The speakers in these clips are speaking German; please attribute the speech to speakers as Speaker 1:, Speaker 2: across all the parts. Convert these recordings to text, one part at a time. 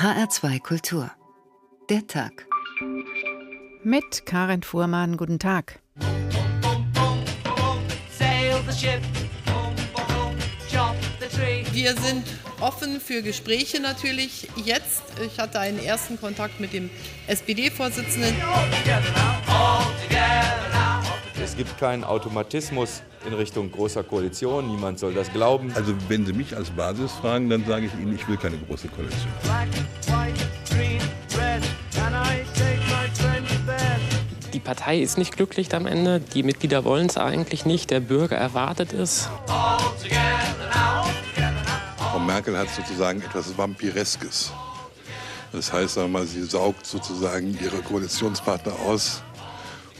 Speaker 1: HR2 Kultur. Der Tag.
Speaker 2: Mit Karin Fuhrmann, guten Tag.
Speaker 3: Wir sind offen für Gespräche natürlich jetzt. Ich hatte einen ersten Kontakt mit dem SPD-Vorsitzenden.
Speaker 4: Es gibt keinen Automatismus in Richtung großer Koalition. Niemand soll das glauben.
Speaker 5: Also wenn Sie mich als Basis fragen, dann sage ich Ihnen, ich will keine große Koalition.
Speaker 6: Die Partei ist nicht glücklich am Ende. Die Mitglieder wollen es eigentlich nicht. Der Bürger erwartet es.
Speaker 5: Frau Merkel hat sozusagen etwas Vampireskes. Das heißt, sagen wir mal, sie saugt sozusagen ihre Koalitionspartner aus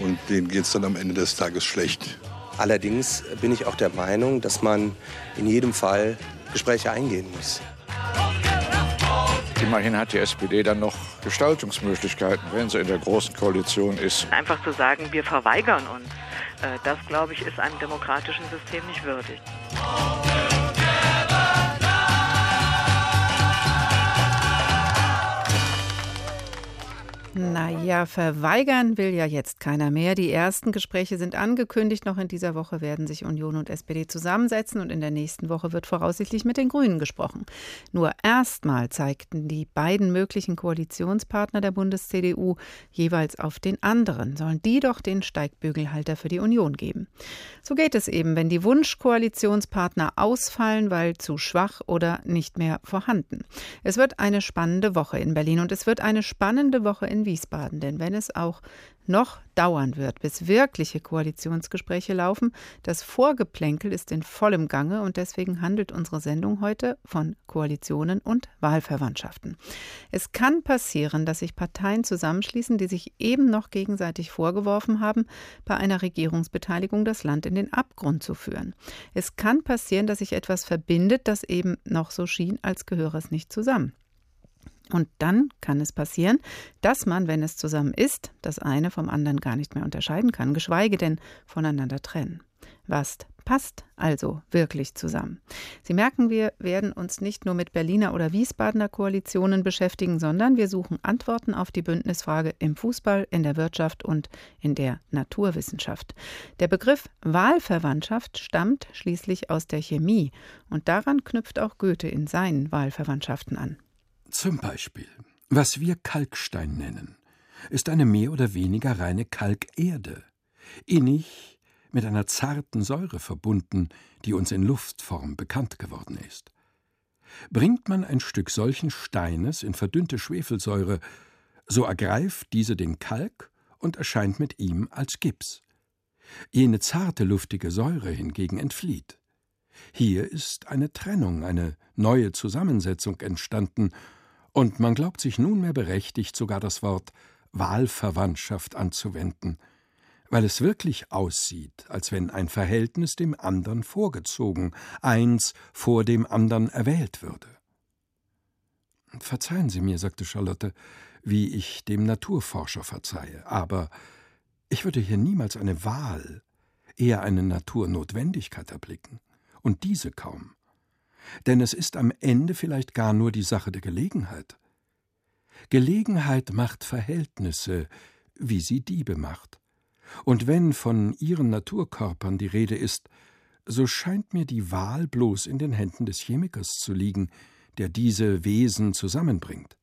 Speaker 5: und denen geht es dann am Ende des Tages schlecht.
Speaker 7: Allerdings bin ich auch der Meinung, dass man in jedem Fall Gespräche eingehen muss.
Speaker 8: Immerhin hat die SPD dann noch Gestaltungsmöglichkeiten, wenn sie in der großen Koalition ist.
Speaker 9: Einfach zu sagen, wir verweigern uns, äh, das glaube ich, ist einem demokratischen System nicht würdig.
Speaker 2: Naja, verweigern will ja jetzt keiner mehr. Die ersten Gespräche sind angekündigt. Noch in dieser Woche werden sich Union und SPD zusammensetzen und in der nächsten Woche wird voraussichtlich mit den Grünen gesprochen. Nur erstmal zeigten die beiden möglichen Koalitionspartner der Bundes-CDU jeweils auf den anderen. Sollen die doch den Steigbügelhalter für die Union geben? So geht es eben, wenn die Wunschkoalitionspartner ausfallen, weil zu schwach oder nicht mehr vorhanden. Es wird eine spannende Woche in Berlin und es wird eine spannende Woche in Wiesbaden. Denn wenn es auch noch dauern wird, bis wirkliche Koalitionsgespräche laufen, das Vorgeplänkel ist in vollem Gange und deswegen handelt unsere Sendung heute von Koalitionen und Wahlverwandtschaften. Es kann passieren, dass sich Parteien zusammenschließen, die sich eben noch gegenseitig vorgeworfen haben, bei einer Regierungsbeteiligung das Land in den Abgrund zu führen. Es kann passieren, dass sich etwas verbindet, das eben noch so schien, als gehöre es nicht zusammen. Und dann kann es passieren, dass man, wenn es zusammen ist, das eine vom anderen gar nicht mehr unterscheiden kann, geschweige denn voneinander trennen. Was passt also wirklich zusammen? Sie merken, wir werden uns nicht nur mit Berliner oder Wiesbadener Koalitionen beschäftigen, sondern wir suchen Antworten auf die Bündnisfrage im Fußball, in der Wirtschaft und in der Naturwissenschaft. Der Begriff Wahlverwandtschaft stammt schließlich aus der Chemie und daran knüpft auch Goethe in seinen Wahlverwandtschaften an.
Speaker 10: Zum Beispiel, was wir Kalkstein nennen, ist eine mehr oder weniger reine Kalkerde, innig mit einer zarten Säure verbunden, die uns in Luftform bekannt geworden ist. Bringt man ein Stück solchen Steines in verdünnte Schwefelsäure, so ergreift diese den Kalk und erscheint mit ihm als Gips. Jene zarte, luftige Säure hingegen entflieht. Hier ist eine Trennung, eine neue Zusammensetzung entstanden, und man glaubt sich nunmehr berechtigt, sogar das Wort Wahlverwandtschaft anzuwenden, weil es wirklich aussieht, als wenn ein Verhältnis dem anderen vorgezogen, eins vor dem anderen erwählt würde. Verzeihen Sie mir, sagte Charlotte, wie ich dem Naturforscher verzeihe, aber ich würde hier niemals eine Wahl, eher eine Naturnotwendigkeit erblicken, und diese kaum denn es ist am Ende vielleicht gar nur die Sache der Gelegenheit. Gelegenheit macht Verhältnisse, wie sie Diebe macht. Und wenn von ihren Naturkörpern die Rede ist, so scheint mir die Wahl bloß in den Händen des Chemikers zu liegen, der diese Wesen zusammenbringt.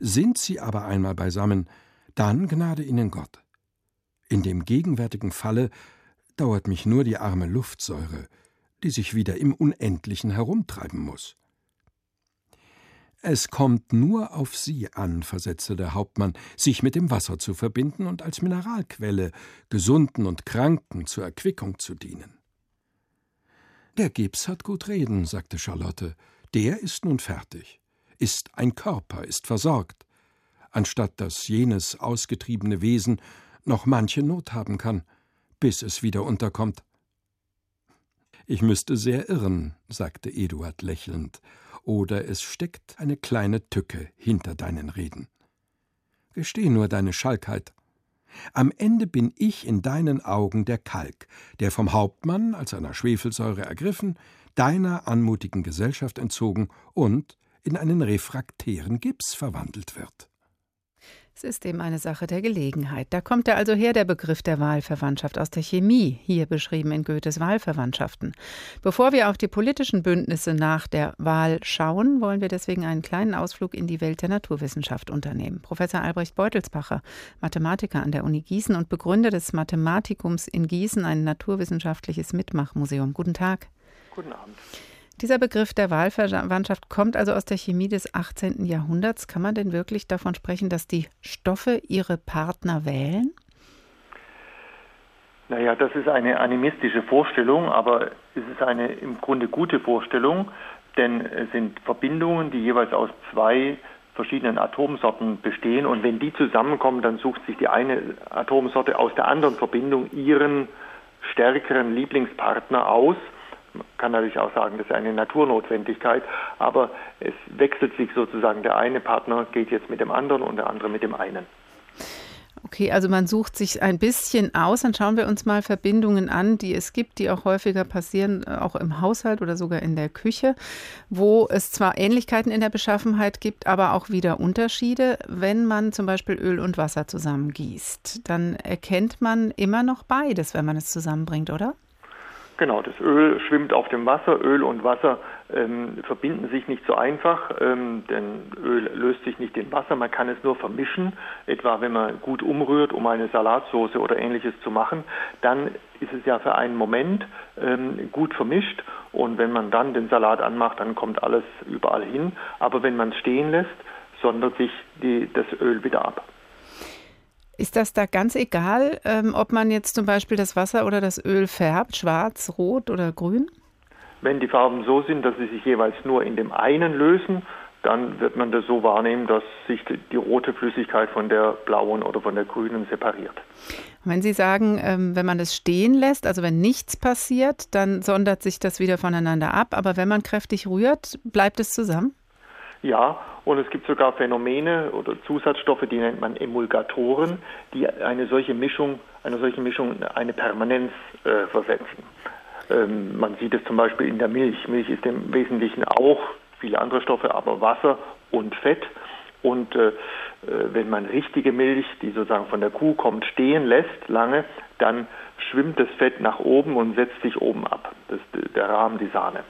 Speaker 10: Sind sie aber einmal beisammen, dann gnade ihnen Gott. In dem gegenwärtigen Falle dauert mich nur die arme Luftsäure, die sich wieder im Unendlichen herumtreiben muss. Es kommt nur auf Sie an, versetzte der Hauptmann, sich mit dem Wasser zu verbinden und als Mineralquelle Gesunden und Kranken zur Erquickung zu dienen. Der Gips hat gut reden, sagte Charlotte. Der ist nun fertig, ist ein Körper, ist versorgt, anstatt dass jenes ausgetriebene Wesen noch manche Not haben kann, bis es wieder unterkommt. Ich müsste sehr irren, sagte Eduard lächelnd, oder es steckt eine kleine Tücke hinter deinen Reden. Gesteh nur deine Schalkheit. Am Ende bin ich in deinen Augen der Kalk, der vom Hauptmann als einer Schwefelsäure ergriffen, deiner anmutigen Gesellschaft entzogen und in einen refraktären Gips verwandelt wird.
Speaker 2: Es ist eben eine Sache der Gelegenheit. Da kommt er also her, der Begriff der Wahlverwandtschaft aus der Chemie, hier beschrieben in Goethes Wahlverwandtschaften. Bevor wir auf die politischen Bündnisse nach der Wahl schauen, wollen wir deswegen einen kleinen Ausflug in die Welt der Naturwissenschaft unternehmen. Professor Albrecht Beutelsbacher, Mathematiker an der Uni Gießen und Begründer des Mathematikums in Gießen, ein naturwissenschaftliches Mitmachmuseum. Guten Tag.
Speaker 11: Guten Abend.
Speaker 2: Dieser Begriff der Wahlverwandtschaft kommt also aus der Chemie des 18. Jahrhunderts. Kann man denn wirklich davon sprechen, dass die Stoffe ihre Partner wählen?
Speaker 11: Naja, das ist eine animistische Vorstellung, aber es ist eine im Grunde gute Vorstellung, denn es sind Verbindungen, die jeweils aus zwei verschiedenen Atomsorten bestehen und wenn die zusammenkommen, dann sucht sich die eine Atomsorte aus der anderen Verbindung ihren stärkeren Lieblingspartner aus man kann natürlich auch sagen, das ist eine Naturnotwendigkeit, aber es wechselt sich sozusagen. Der eine Partner geht jetzt mit dem anderen und der andere mit dem einen.
Speaker 2: Okay, also man sucht sich ein bisschen aus. Dann schauen wir uns mal Verbindungen an, die es gibt, die auch häufiger passieren, äh, auch im Haushalt oder sogar in der Küche, wo es zwar Ähnlichkeiten in der Beschaffenheit gibt, aber auch wieder Unterschiede. Wenn man zum Beispiel Öl und Wasser zusammengießt, dann erkennt man immer noch beides, wenn man es zusammenbringt, oder?
Speaker 11: Genau, das Öl schwimmt auf dem Wasser. Öl und Wasser ähm, verbinden sich nicht so einfach, ähm, denn Öl löst sich nicht in Wasser. Man kann es nur vermischen, etwa wenn man gut umrührt, um eine Salatsauce oder ähnliches zu machen. Dann ist es ja für einen Moment ähm, gut vermischt und wenn man dann den Salat anmacht, dann kommt alles überall hin. Aber wenn man es stehen lässt, sondert sich die, das Öl wieder ab.
Speaker 2: Ist das da ganz egal, ähm, ob man jetzt zum Beispiel das Wasser oder das Öl färbt, schwarz, rot oder grün?
Speaker 11: Wenn die Farben so sind, dass sie sich jeweils nur in dem einen lösen, dann wird man das so wahrnehmen, dass sich die rote Flüssigkeit von der blauen oder von der grünen separiert.
Speaker 2: wenn Sie sagen, ähm, wenn man es stehen lässt, also wenn nichts passiert, dann sondert sich das wieder voneinander ab. Aber wenn man kräftig rührt, bleibt es zusammen?
Speaker 11: Ja, und es gibt sogar Phänomene oder Zusatzstoffe, die nennt man Emulgatoren, die eine solche Mischung, eine solche Mischung eine Permanenz äh, versetzen. Ähm, man sieht es zum Beispiel in der Milch. Milch ist im Wesentlichen auch viele andere Stoffe, aber Wasser und Fett. Und äh, äh wenn man richtige Milch, die sozusagen von der Kuh kommt, stehen lässt lange, dann schwimmt das Fett nach oben und setzt sich oben ab. Das ist der Rahmen, die Sahne.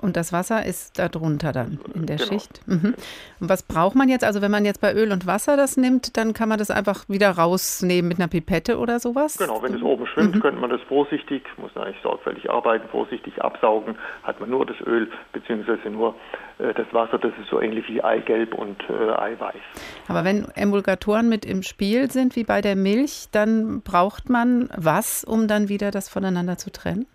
Speaker 2: Und das Wasser ist darunter dann in der genau. Schicht. Mhm. Und was braucht man jetzt? Also wenn man jetzt bei Öl und Wasser das nimmt, dann kann man das einfach wieder rausnehmen mit einer Pipette oder sowas?
Speaker 11: Genau, wenn es oben schwimmt, mhm. könnte man das vorsichtig, muss man eigentlich sorgfältig arbeiten, vorsichtig absaugen, hat man nur das Öl beziehungsweise nur äh, das Wasser, das ist so ähnlich wie Eigelb und äh, Eiweiß.
Speaker 2: Aber wenn Emulgatoren mit im Spiel sind, wie bei der Milch, dann braucht man was, um dann wieder das voneinander zu trennen?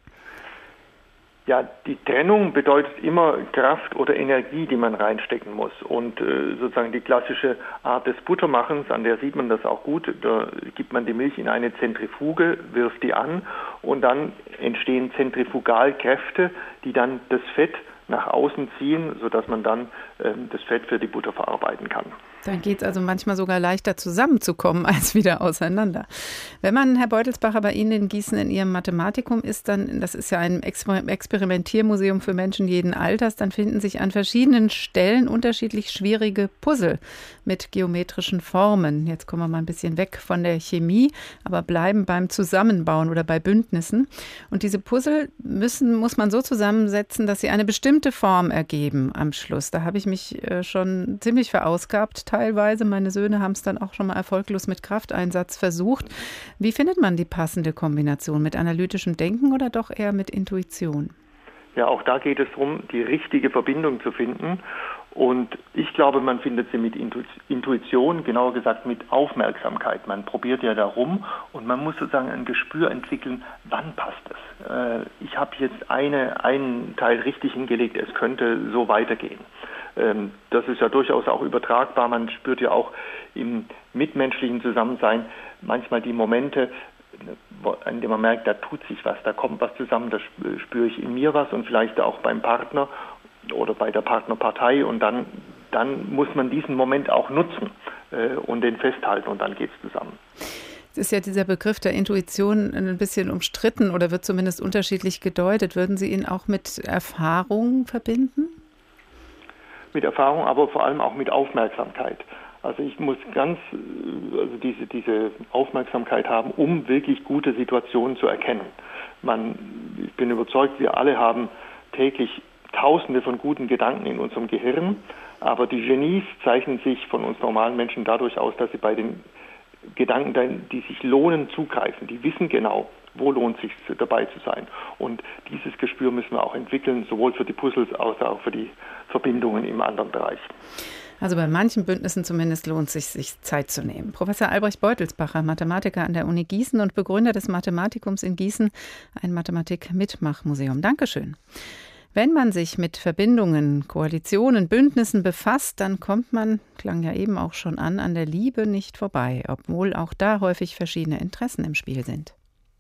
Speaker 11: Ja, die Trennung bedeutet immer Kraft oder Energie, die man reinstecken muss. Und äh, sozusagen die klassische Art des Buttermachens, an der sieht man das auch gut, da gibt man die Milch in eine Zentrifuge, wirft die an und dann entstehen Zentrifugalkräfte, die dann das Fett nach außen ziehen, sodass man dann ähm, das Fett für die Butter verarbeiten kann.
Speaker 2: Dann geht es also manchmal sogar leichter zusammenzukommen als wieder auseinander. Wenn man, Herr Beutelsbacher, bei Ihnen in Gießen in Ihrem Mathematikum ist, dann, das ist ja ein Experimentiermuseum für Menschen jeden Alters, dann finden sich an verschiedenen Stellen unterschiedlich schwierige Puzzle mit geometrischen Formen. Jetzt kommen wir mal ein bisschen weg von der Chemie, aber bleiben beim Zusammenbauen oder bei Bündnissen. Und diese Puzzle müssen, muss man so zusammensetzen, dass sie eine bestimmte Form ergeben am Schluss. Da habe ich mich äh, schon ziemlich verausgabt teilweise. Meine Söhne haben es dann auch schon mal erfolglos mit Krafteinsatz versucht. Wie findet man die passende Kombination? Mit analytischem Denken oder doch eher mit Intuition?
Speaker 11: Ja, auch da geht es darum, die richtige Verbindung zu finden. Und ich glaube, man findet sie mit Intuition, genauer gesagt mit Aufmerksamkeit. Man probiert ja darum und man muss sozusagen ein Gespür entwickeln, wann passt es. Äh, ich habe jetzt eine, einen Teil richtig hingelegt, es könnte so weitergehen. Ähm, das ist ja durchaus auch übertragbar. Man spürt ja auch im mitmenschlichen Zusammensein manchmal die Momente, an denen man merkt, da tut sich was, da kommt was zusammen, da spüre ich in mir was und vielleicht auch beim Partner oder bei der Partnerpartei und dann, dann muss man diesen Moment auch nutzen äh, und den festhalten und dann geht es zusammen.
Speaker 2: Jetzt ist ja dieser Begriff der Intuition ein bisschen umstritten oder wird zumindest unterschiedlich gedeutet. Würden Sie ihn auch mit Erfahrung verbinden?
Speaker 11: Mit Erfahrung, aber vor allem auch mit Aufmerksamkeit. Also ich muss ganz also diese, diese Aufmerksamkeit haben, um wirklich gute Situationen zu erkennen. Man, ich bin überzeugt, wir alle haben täglich Tausende von guten Gedanken in unserem Gehirn, aber die Genies zeichnen sich von uns normalen Menschen dadurch aus, dass sie bei den Gedanken, die sich lohnen, zugreifen. Die wissen genau, wo lohnt sich dabei zu sein. Und dieses Gespür müssen wir auch entwickeln, sowohl für die Puzzles als auch für die Verbindungen im anderen Bereich.
Speaker 2: Also bei manchen Bündnissen zumindest lohnt es sich, sich Zeit zu nehmen. Professor Albrecht Beutelsbacher, Mathematiker an der Uni Gießen und Begründer des Mathematikums in Gießen, ein Mathematik-Mitmachmuseum. Dankeschön. Wenn man sich mit Verbindungen, Koalitionen, Bündnissen befasst, dann kommt man, klang ja eben auch schon an, an der Liebe nicht vorbei, obwohl auch da häufig verschiedene Interessen im Spiel sind.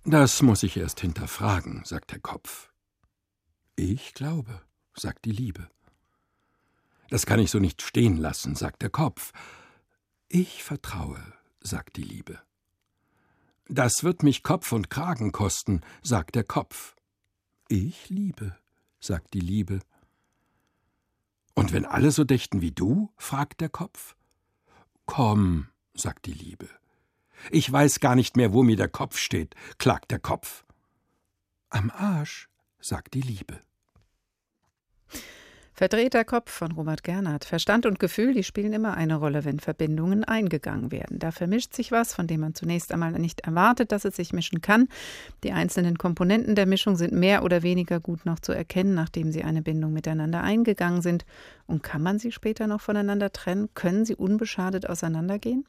Speaker 10: Das muss ich erst hinterfragen, sagt der Kopf. Ich glaube, sagt die Liebe. Das kann ich so nicht stehen lassen, sagt der Kopf. Ich vertraue, sagt die Liebe. Das wird mich Kopf und Kragen kosten, sagt der Kopf. Ich liebe, sagt die Liebe. Und wenn alle so dächten wie du? fragt der Kopf. Komm, sagt die Liebe. Ich weiß gar nicht mehr, wo mir der Kopf steht, klagt der Kopf. Am Arsch, sagt die Liebe.
Speaker 2: Verdrehter Kopf von Robert Gernhardt. Verstand und Gefühl, die spielen immer eine Rolle, wenn Verbindungen eingegangen werden. Da vermischt sich was, von dem man zunächst einmal nicht erwartet, dass es sich mischen kann. Die einzelnen Komponenten der Mischung sind mehr oder weniger gut noch zu erkennen, nachdem sie eine Bindung miteinander eingegangen sind. Und kann man sie später noch voneinander trennen? Können sie unbeschadet auseinandergehen?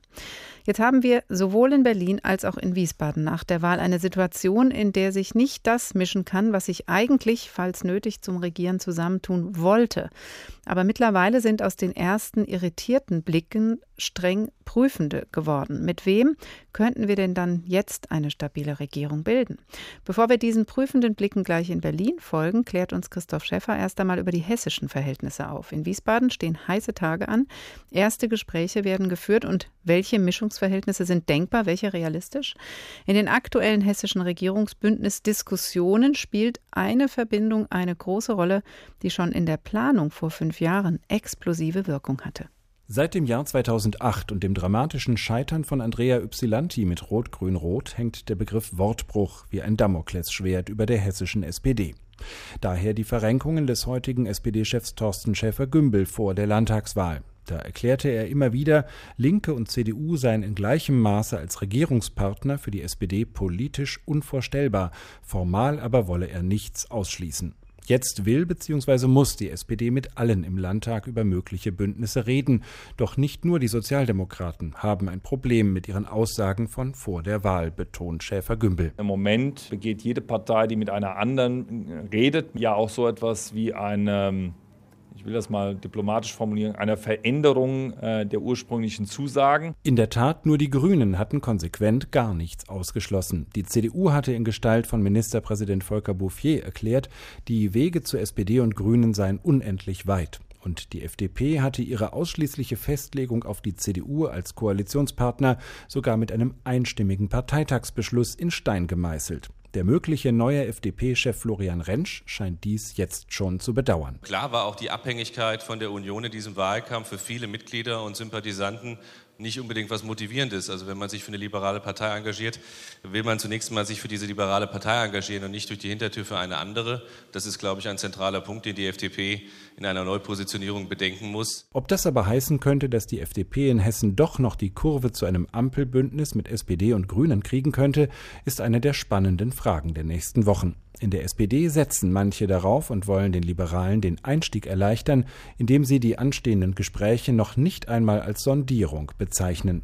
Speaker 2: Jetzt haben wir sowohl in Berlin als auch in Wiesbaden nach der Wahl eine Situation, in der sich nicht das mischen kann, was sich eigentlich, falls nötig, zum Regieren zusammentun wollte. Aber mittlerweile sind aus den ersten irritierten Blicken streng Prüfende geworden. Mit wem könnten wir denn dann jetzt eine stabile Regierung bilden? Bevor wir diesen prüfenden Blicken gleich in Berlin folgen, klärt uns Christoph Schäffer erst einmal über die hessischen Verhältnisse auf. In Wiesbaden stehen heiße Tage an. Erste Gespräche werden geführt und welche Mischungsverhältnisse sind denkbar, welche realistisch? In den aktuellen hessischen Regierungsbündnisdiskussionen spielt eine Verbindung eine große Rolle, die schon in der Planung vor fünf Jahren explosive Wirkung hatte.
Speaker 12: Seit dem Jahr 2008 und dem dramatischen Scheitern von Andrea Ypsilanti mit Rot-Grün-Rot hängt der Begriff Wortbruch wie ein Damoklesschwert über der hessischen SPD. Daher die Verrenkungen des heutigen SPD-Chefs Thorsten Schäfer-Gümbel vor der Landtagswahl. Da erklärte er immer wieder, Linke und CDU seien in gleichem Maße als Regierungspartner für die SPD politisch unvorstellbar, formal aber wolle er nichts ausschließen. Jetzt will bzw. muss die SPD mit allen im Landtag über mögliche Bündnisse reden. Doch nicht nur die Sozialdemokraten haben ein Problem mit ihren Aussagen von vor der Wahl, betont Schäfer-Gümbel.
Speaker 13: Im Moment begeht jede Partei, die mit einer anderen redet, ja auch so etwas wie eine will das mal diplomatisch formulieren, einer Veränderung äh, der ursprünglichen Zusagen.
Speaker 12: In der Tat, nur die Grünen hatten konsequent gar nichts ausgeschlossen. Die CDU hatte in Gestalt von Ministerpräsident Volker Bouffier erklärt, die Wege zur SPD und Grünen seien unendlich weit. Und die FDP hatte ihre ausschließliche Festlegung auf die CDU als Koalitionspartner sogar mit einem einstimmigen Parteitagsbeschluss in Stein gemeißelt. Der mögliche neue FDP-Chef Florian Rentsch scheint dies jetzt schon zu bedauern.
Speaker 14: Klar war auch die Abhängigkeit von der Union in diesem Wahlkampf für viele Mitglieder und Sympathisanten nicht unbedingt was Motivierendes. Also wenn man sich für eine liberale Partei engagiert, will man zunächst mal sich für diese liberale Partei engagieren und nicht durch die Hintertür für eine andere. Das ist, glaube ich, ein zentraler Punkt, den die FDP in einer Neupositionierung bedenken muss.
Speaker 12: Ob das aber heißen könnte, dass die FDP in Hessen doch noch die Kurve zu einem Ampelbündnis mit SPD und Grünen kriegen könnte, ist eine der spannenden Fragen der nächsten Wochen. In der SPD setzen manche darauf und wollen den Liberalen den Einstieg erleichtern, indem sie die anstehenden Gespräche noch nicht einmal als Sondierung bezeichnen.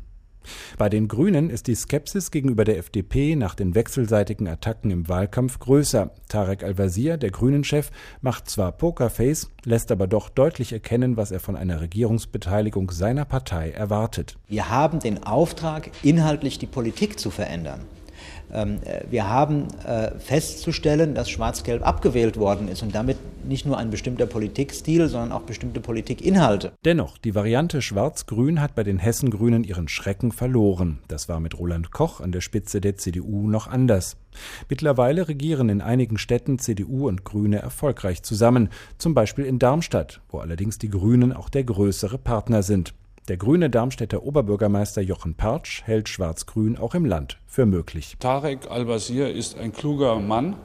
Speaker 12: Bei den Grünen ist die Skepsis gegenüber der FDP nach den wechselseitigen Attacken im Wahlkampf größer. Tarek Al-Wazir, der Grünen-Chef, macht zwar Pokerface, lässt aber doch deutlich erkennen, was er von einer Regierungsbeteiligung seiner Partei erwartet.
Speaker 15: Wir haben den Auftrag, inhaltlich die Politik zu verändern. Ähm, äh, wir haben äh, festzustellen, dass Schwarz-Gelb abgewählt worden ist und damit nicht nur ein bestimmter Politikstil, sondern auch bestimmte Politikinhalte.
Speaker 12: Dennoch, die Variante Schwarz-Grün hat bei den Hessen-Grünen ihren Schrecken verloren. Das war mit Roland Koch an der Spitze der CDU noch anders. Mittlerweile regieren in einigen Städten CDU und Grüne erfolgreich zusammen, zum Beispiel in Darmstadt, wo allerdings die Grünen auch der größere Partner sind. Der grüne Darmstädter Oberbürgermeister Jochen Pertsch hält Schwarz-Grün auch im Land für möglich.
Speaker 16: Tarek Al-Basir ist ein kluger Mann,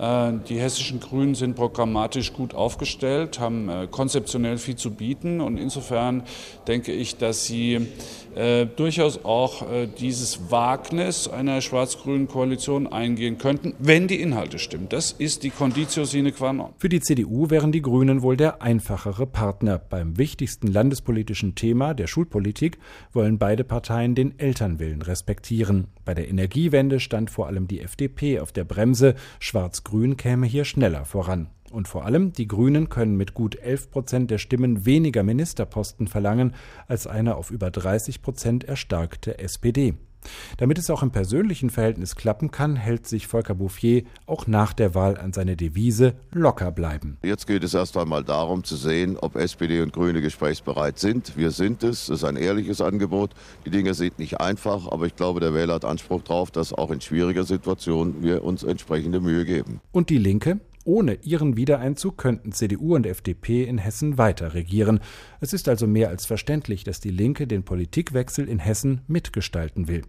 Speaker 16: die hessischen Grünen sind programmatisch gut aufgestellt, haben äh, konzeptionell viel zu bieten und insofern denke ich, dass sie äh, durchaus auch äh, dieses Wagnis einer schwarz-grünen Koalition eingehen könnten, wenn die Inhalte stimmen. Das ist die Conditio sine qua non.
Speaker 12: Für die CDU wären die Grünen wohl der einfachere Partner. Beim wichtigsten landespolitischen Thema der Schulpolitik wollen beide Parteien den Elternwillen respektieren. Bei der Energiewende stand vor allem die FDP auf der Bremse. Schwarz-Grün käme hier schneller voran. Und vor allem, die Grünen können mit gut 11 Prozent der Stimmen weniger Ministerposten verlangen als eine auf über 30 Prozent erstarkte SPD. Damit es auch im persönlichen Verhältnis klappen kann, hält sich Volker Bouffier auch nach der Wahl an seine Devise locker bleiben.
Speaker 17: Jetzt geht es erst einmal darum zu sehen, ob SPD und Grüne gesprächsbereit sind. Wir sind es. Es ist ein ehrliches Angebot. Die Dinge sind nicht einfach, aber ich glaube, der Wähler hat Anspruch darauf, dass auch in schwieriger Situationen wir uns entsprechende Mühe geben.
Speaker 12: Und die Linke? Ohne ihren Wiedereinzug könnten CDU und FDP in Hessen weiter regieren. Es ist also mehr als verständlich, dass die Linke den Politikwechsel in Hessen mitgestalten will.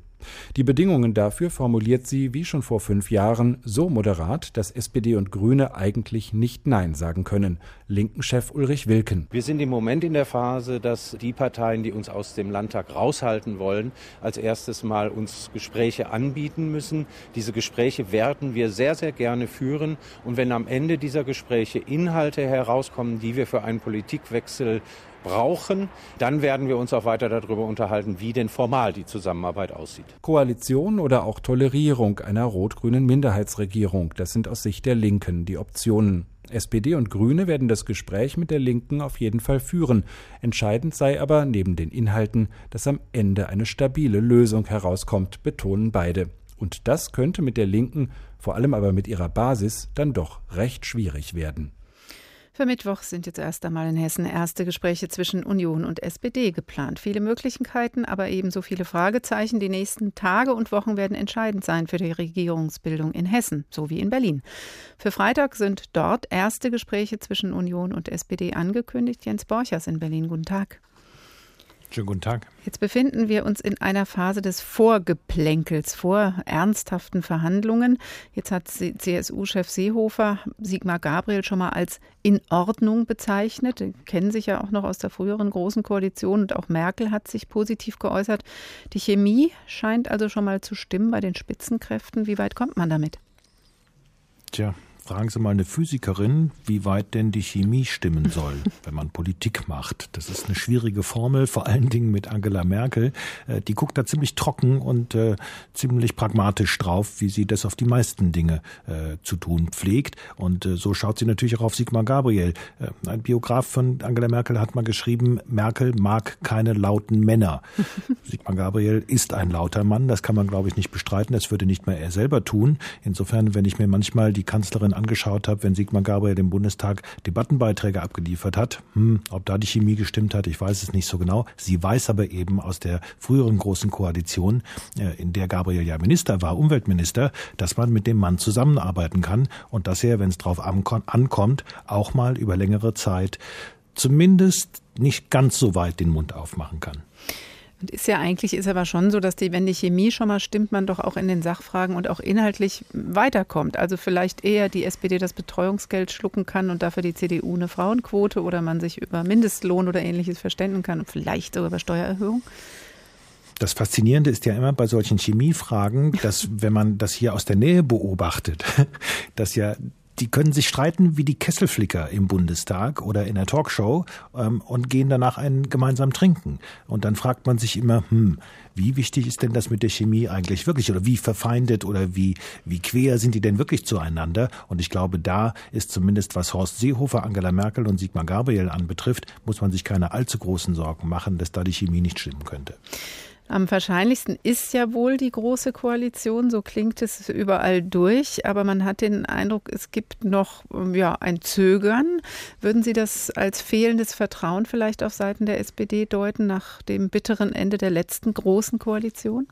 Speaker 12: Die Bedingungen dafür formuliert sie, wie schon vor fünf Jahren, so moderat, dass SPD und Grüne eigentlich nicht Nein sagen können. Linken-Chef Ulrich Wilken.
Speaker 18: Wir sind im Moment in der Phase, dass die Parteien, die uns aus dem Landtag raushalten wollen, als erstes mal uns Gespräche anbieten müssen. Diese Gespräche werden wir sehr, sehr gerne führen. Und wenn am Ende dieser Gespräche Inhalte herauskommen, die wir für einen Politikwechsel brauchen, dann werden wir uns auch weiter darüber unterhalten, wie denn formal die Zusammenarbeit aussieht.
Speaker 12: Koalition oder auch Tolerierung einer rot-grünen Minderheitsregierung, das sind aus Sicht der Linken die Optionen. SPD und Grüne werden das Gespräch mit der Linken auf jeden Fall führen. Entscheidend sei aber neben den Inhalten, dass am Ende eine stabile Lösung herauskommt, betonen beide. Und das könnte mit der Linken, vor allem aber mit ihrer Basis, dann doch recht schwierig werden.
Speaker 2: Für Mittwoch sind jetzt erst einmal in Hessen erste Gespräche zwischen Union und SPD geplant. Viele Möglichkeiten, aber ebenso viele Fragezeichen. Die nächsten Tage und Wochen werden entscheidend sein für die Regierungsbildung in Hessen, so wie in Berlin. Für Freitag sind dort erste Gespräche zwischen Union und SPD angekündigt. Jens Borchers in Berlin, guten Tag.
Speaker 19: Schönen guten Tag.
Speaker 2: Jetzt befinden wir uns in einer Phase des Vorgeplänkels, vor ernsthaften Verhandlungen. Jetzt hat CSU-Chef Seehofer Sigmar Gabriel schon mal als in Ordnung bezeichnet. Die kennen sich ja auch noch aus der früheren großen Koalition und auch Merkel hat sich positiv geäußert. Die Chemie scheint also schon mal zu stimmen bei den Spitzenkräften. Wie weit kommt man damit?
Speaker 19: Tja, Fragen Sie mal eine Physikerin, wie weit denn die Chemie stimmen soll, wenn man Politik macht. Das ist eine schwierige Formel, vor allen Dingen mit Angela Merkel. Äh, die guckt da ziemlich trocken und äh, ziemlich pragmatisch drauf, wie sie das auf die meisten Dinge äh, zu tun pflegt. Und äh, so schaut sie natürlich auch auf Sigmar Gabriel. Ein Biograf von Angela Merkel hat mal geschrieben, Merkel mag keine lauten Männer. Sigmar Gabriel ist ein lauter Mann, das kann man, glaube ich, nicht bestreiten. Das würde nicht mehr er selber tun. Insofern, wenn ich mir manchmal die Kanzlerin angeschaut habe, wenn Sigmar Gabriel im Bundestag Debattenbeiträge abgeliefert hat. Hm, ob da die Chemie gestimmt hat, ich weiß es nicht so genau. Sie weiß aber eben aus der früheren großen Koalition, äh, in der Gabriel ja Minister war, Umweltminister, dass man mit dem Mann zusammenarbeiten kann und dass er, wenn es drauf ankommt, auch mal über längere Zeit zumindest nicht ganz so weit den Mund aufmachen kann.
Speaker 2: Und ist ja eigentlich, ist aber schon so, dass die, wenn die Chemie schon mal stimmt, man doch auch in den Sachfragen und auch inhaltlich weiterkommt. Also vielleicht eher die SPD das Betreuungsgeld schlucken kann und dafür die CDU eine Frauenquote oder man sich über Mindestlohn oder ähnliches verständigen kann und vielleicht sogar über Steuererhöhung.
Speaker 19: Das Faszinierende ist ja immer bei solchen Chemiefragen, dass wenn man das hier aus der Nähe beobachtet, dass ja die können sich streiten wie die Kesselflicker im Bundestag oder in der Talkshow ähm, und gehen danach einen gemeinsam trinken. Und dann fragt man sich immer, hm, wie wichtig ist denn das mit der Chemie eigentlich wirklich oder wie verfeindet oder wie, wie quer sind die denn wirklich zueinander? Und ich glaube, da ist zumindest was Horst Seehofer, Angela Merkel und Sigmar Gabriel anbetrifft, muss man sich keine allzu großen Sorgen machen, dass da die Chemie nicht stimmen könnte.
Speaker 2: Am wahrscheinlichsten ist ja wohl die Große Koalition, so klingt es überall durch, aber man hat den Eindruck, es gibt noch ja, ein Zögern. Würden Sie das als fehlendes Vertrauen vielleicht auf Seiten der SPD deuten nach dem bitteren Ende der letzten Großen Koalition?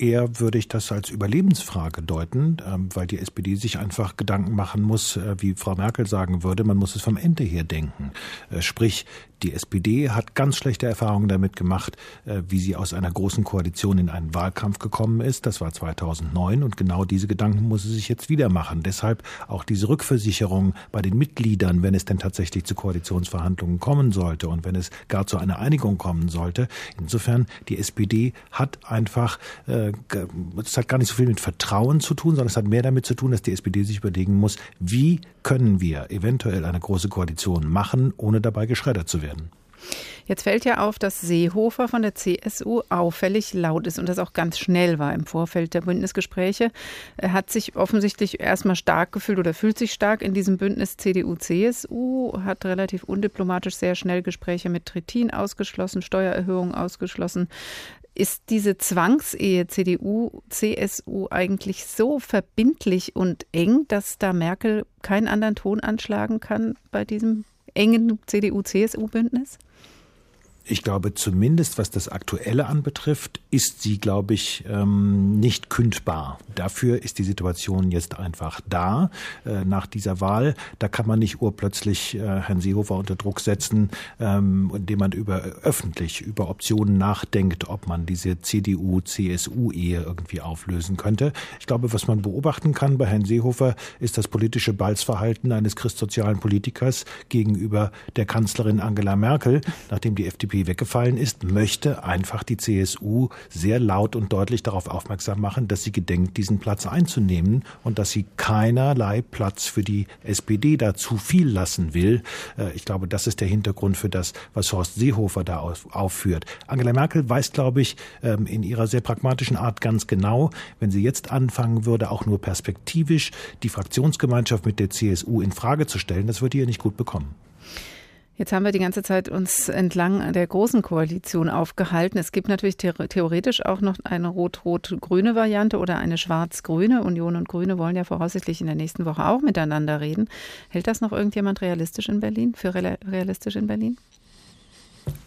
Speaker 19: eher würde ich das als Überlebensfrage deuten, ähm, weil die SPD sich einfach Gedanken machen muss, äh, wie Frau Merkel sagen würde, man muss es vom Ende her denken. Äh, sprich, die SPD hat ganz schlechte Erfahrungen damit gemacht, äh, wie sie aus einer großen Koalition in einen Wahlkampf gekommen ist. Das war 2009 und genau diese Gedanken muss sie sich jetzt wieder machen. Deshalb auch diese Rückversicherung bei den Mitgliedern, wenn es denn tatsächlich zu Koalitionsverhandlungen kommen sollte und wenn es gar zu einer Einigung kommen sollte. Insofern, die SPD hat einfach, äh, das hat gar nicht so viel mit Vertrauen zu tun, sondern es hat mehr damit zu tun, dass die SPD sich überlegen muss, wie können wir eventuell eine große Koalition machen, ohne dabei geschreddert zu werden werden.
Speaker 2: Jetzt fällt ja auf, dass Seehofer von der CSU auffällig laut ist und das auch ganz schnell war im Vorfeld der Bündnisgespräche. Er hat sich offensichtlich erstmal stark gefühlt oder fühlt sich stark in diesem Bündnis CDU-CSU, hat relativ undiplomatisch sehr schnell Gespräche mit Trittin ausgeschlossen, Steuererhöhungen ausgeschlossen. Ist diese Zwangsehe CDU-CSU eigentlich so verbindlich und eng, dass da Merkel keinen anderen Ton anschlagen kann bei diesem engen CDU-CSU-Bündnis?
Speaker 19: Ich glaube, zumindest was das Aktuelle anbetrifft, ist sie, glaube ich, ähm, nicht kündbar. Dafür ist die Situation jetzt einfach da. Äh, nach dieser Wahl, da kann man nicht urplötzlich äh, Herrn Seehofer unter Druck setzen, ähm, indem man über öffentlich über Optionen nachdenkt, ob man diese CDU-CSU-Ehe irgendwie auflösen könnte. Ich glaube, was man beobachten kann bei Herrn Seehofer, ist das politische Balzverhalten eines christsozialen Politikers gegenüber der Kanzlerin Angela Merkel, nachdem die FDP weggefallen ist, möchte einfach die CSU sehr laut und deutlich darauf aufmerksam machen, dass sie gedenkt, diesen Platz einzunehmen und dass sie keinerlei Platz für die SPD da zu viel lassen will. Äh, ich glaube, das ist der Hintergrund für das, was Horst Seehofer da aufführt. Angela Merkel weiß, glaube ich, ähm, in ihrer sehr pragmatischen Art ganz genau, wenn sie jetzt anfangen würde, auch nur perspektivisch die Fraktionsgemeinschaft mit der CSU in Frage zu stellen, das würde ihr nicht gut bekommen.
Speaker 2: Jetzt haben wir die ganze Zeit uns entlang der großen Koalition aufgehalten. Es gibt natürlich theoretisch auch noch eine rot-rot-grüne Variante oder eine schwarz-grüne. Union und Grüne wollen ja voraussichtlich in der nächsten Woche auch miteinander reden. Hält das noch irgendjemand realistisch in Berlin? Für realistisch in Berlin?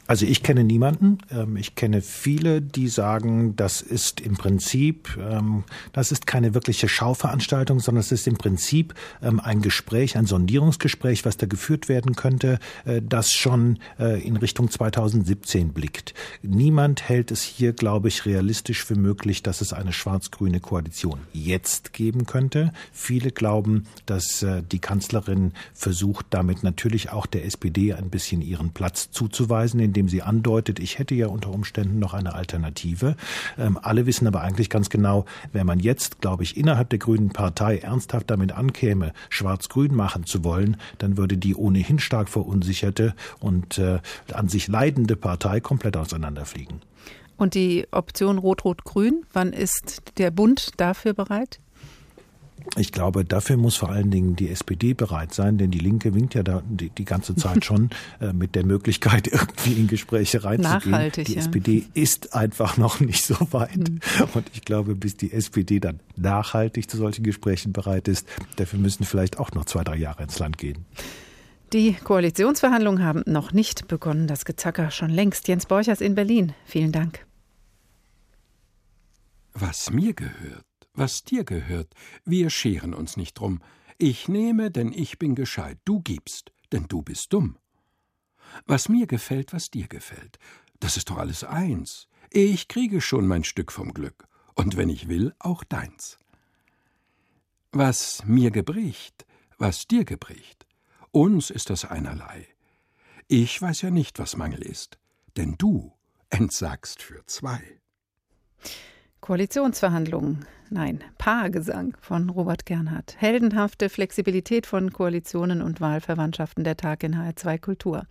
Speaker 19: Also ich kenne niemanden. Ähm, ich kenne viele, die sagen, das ist im Prinzip, ähm, das ist keine wirkliche Schauveranstaltung, sondern es ist im Prinzip ähm, ein Gespräch, ein Sondierungsgespräch, was da geführt werden könnte, äh, das schon äh, in Richtung 2017 blickt. Niemand hält es hier, glaube ich, realistisch für möglich, dass es eine schwarz-grüne Koalition jetzt geben könnte. Viele glauben, dass äh, die Kanzlerin versucht, damit natürlich auch der SPD ein bisschen ihren Platz zuzuweisen, indem sie andeutet, ich hätte ja unter Umständen noch eine Alternative. Ähm, alle wissen aber eigentlich ganz genau, wenn man jetzt, glaube ich, innerhalb der Grünen Partei ernsthaft damit ankäme, schwarz-grün machen zu wollen, dann würde die ohnehin stark verunsicherte und äh, an sich leidende Partei komplett auseinanderfliegen.
Speaker 2: Und die Option Rot-Rot-Grün, wann ist der Bund dafür bereit?
Speaker 19: Ich glaube, dafür muss vor allen Dingen die SPD bereit sein, denn die Linke winkt ja da die, die ganze Zeit schon äh, mit der Möglichkeit, irgendwie in Gespräche reinzugehen.
Speaker 2: Nachhaltig,
Speaker 19: die
Speaker 2: ja.
Speaker 19: SPD ist einfach noch nicht so weit. Mhm. Und ich glaube, bis die SPD dann nachhaltig zu solchen Gesprächen bereit ist, dafür müssen vielleicht auch noch zwei, drei Jahre ins Land gehen.
Speaker 2: Die Koalitionsverhandlungen haben noch nicht begonnen. Das Gezacker schon längst. Jens Borchers in Berlin. Vielen Dank.
Speaker 10: Was mir gehört was dir gehört. Wir scheren uns nicht drum. Ich nehme, denn ich bin gescheit. Du gibst, denn du bist dumm. Was mir gefällt, was dir gefällt. Das ist doch alles eins. Ich kriege schon mein Stück vom Glück. Und wenn ich will, auch deins. Was mir gebricht, was dir gebricht. Uns ist das einerlei. Ich weiß ja nicht, was Mangel ist, denn du entsagst für zwei.
Speaker 2: Koalitionsverhandlungen nein, Paargesang von Robert Gernhardt. Heldenhafte Flexibilität von Koalitionen und Wahlverwandtschaften der Tag in HR2 Kultur.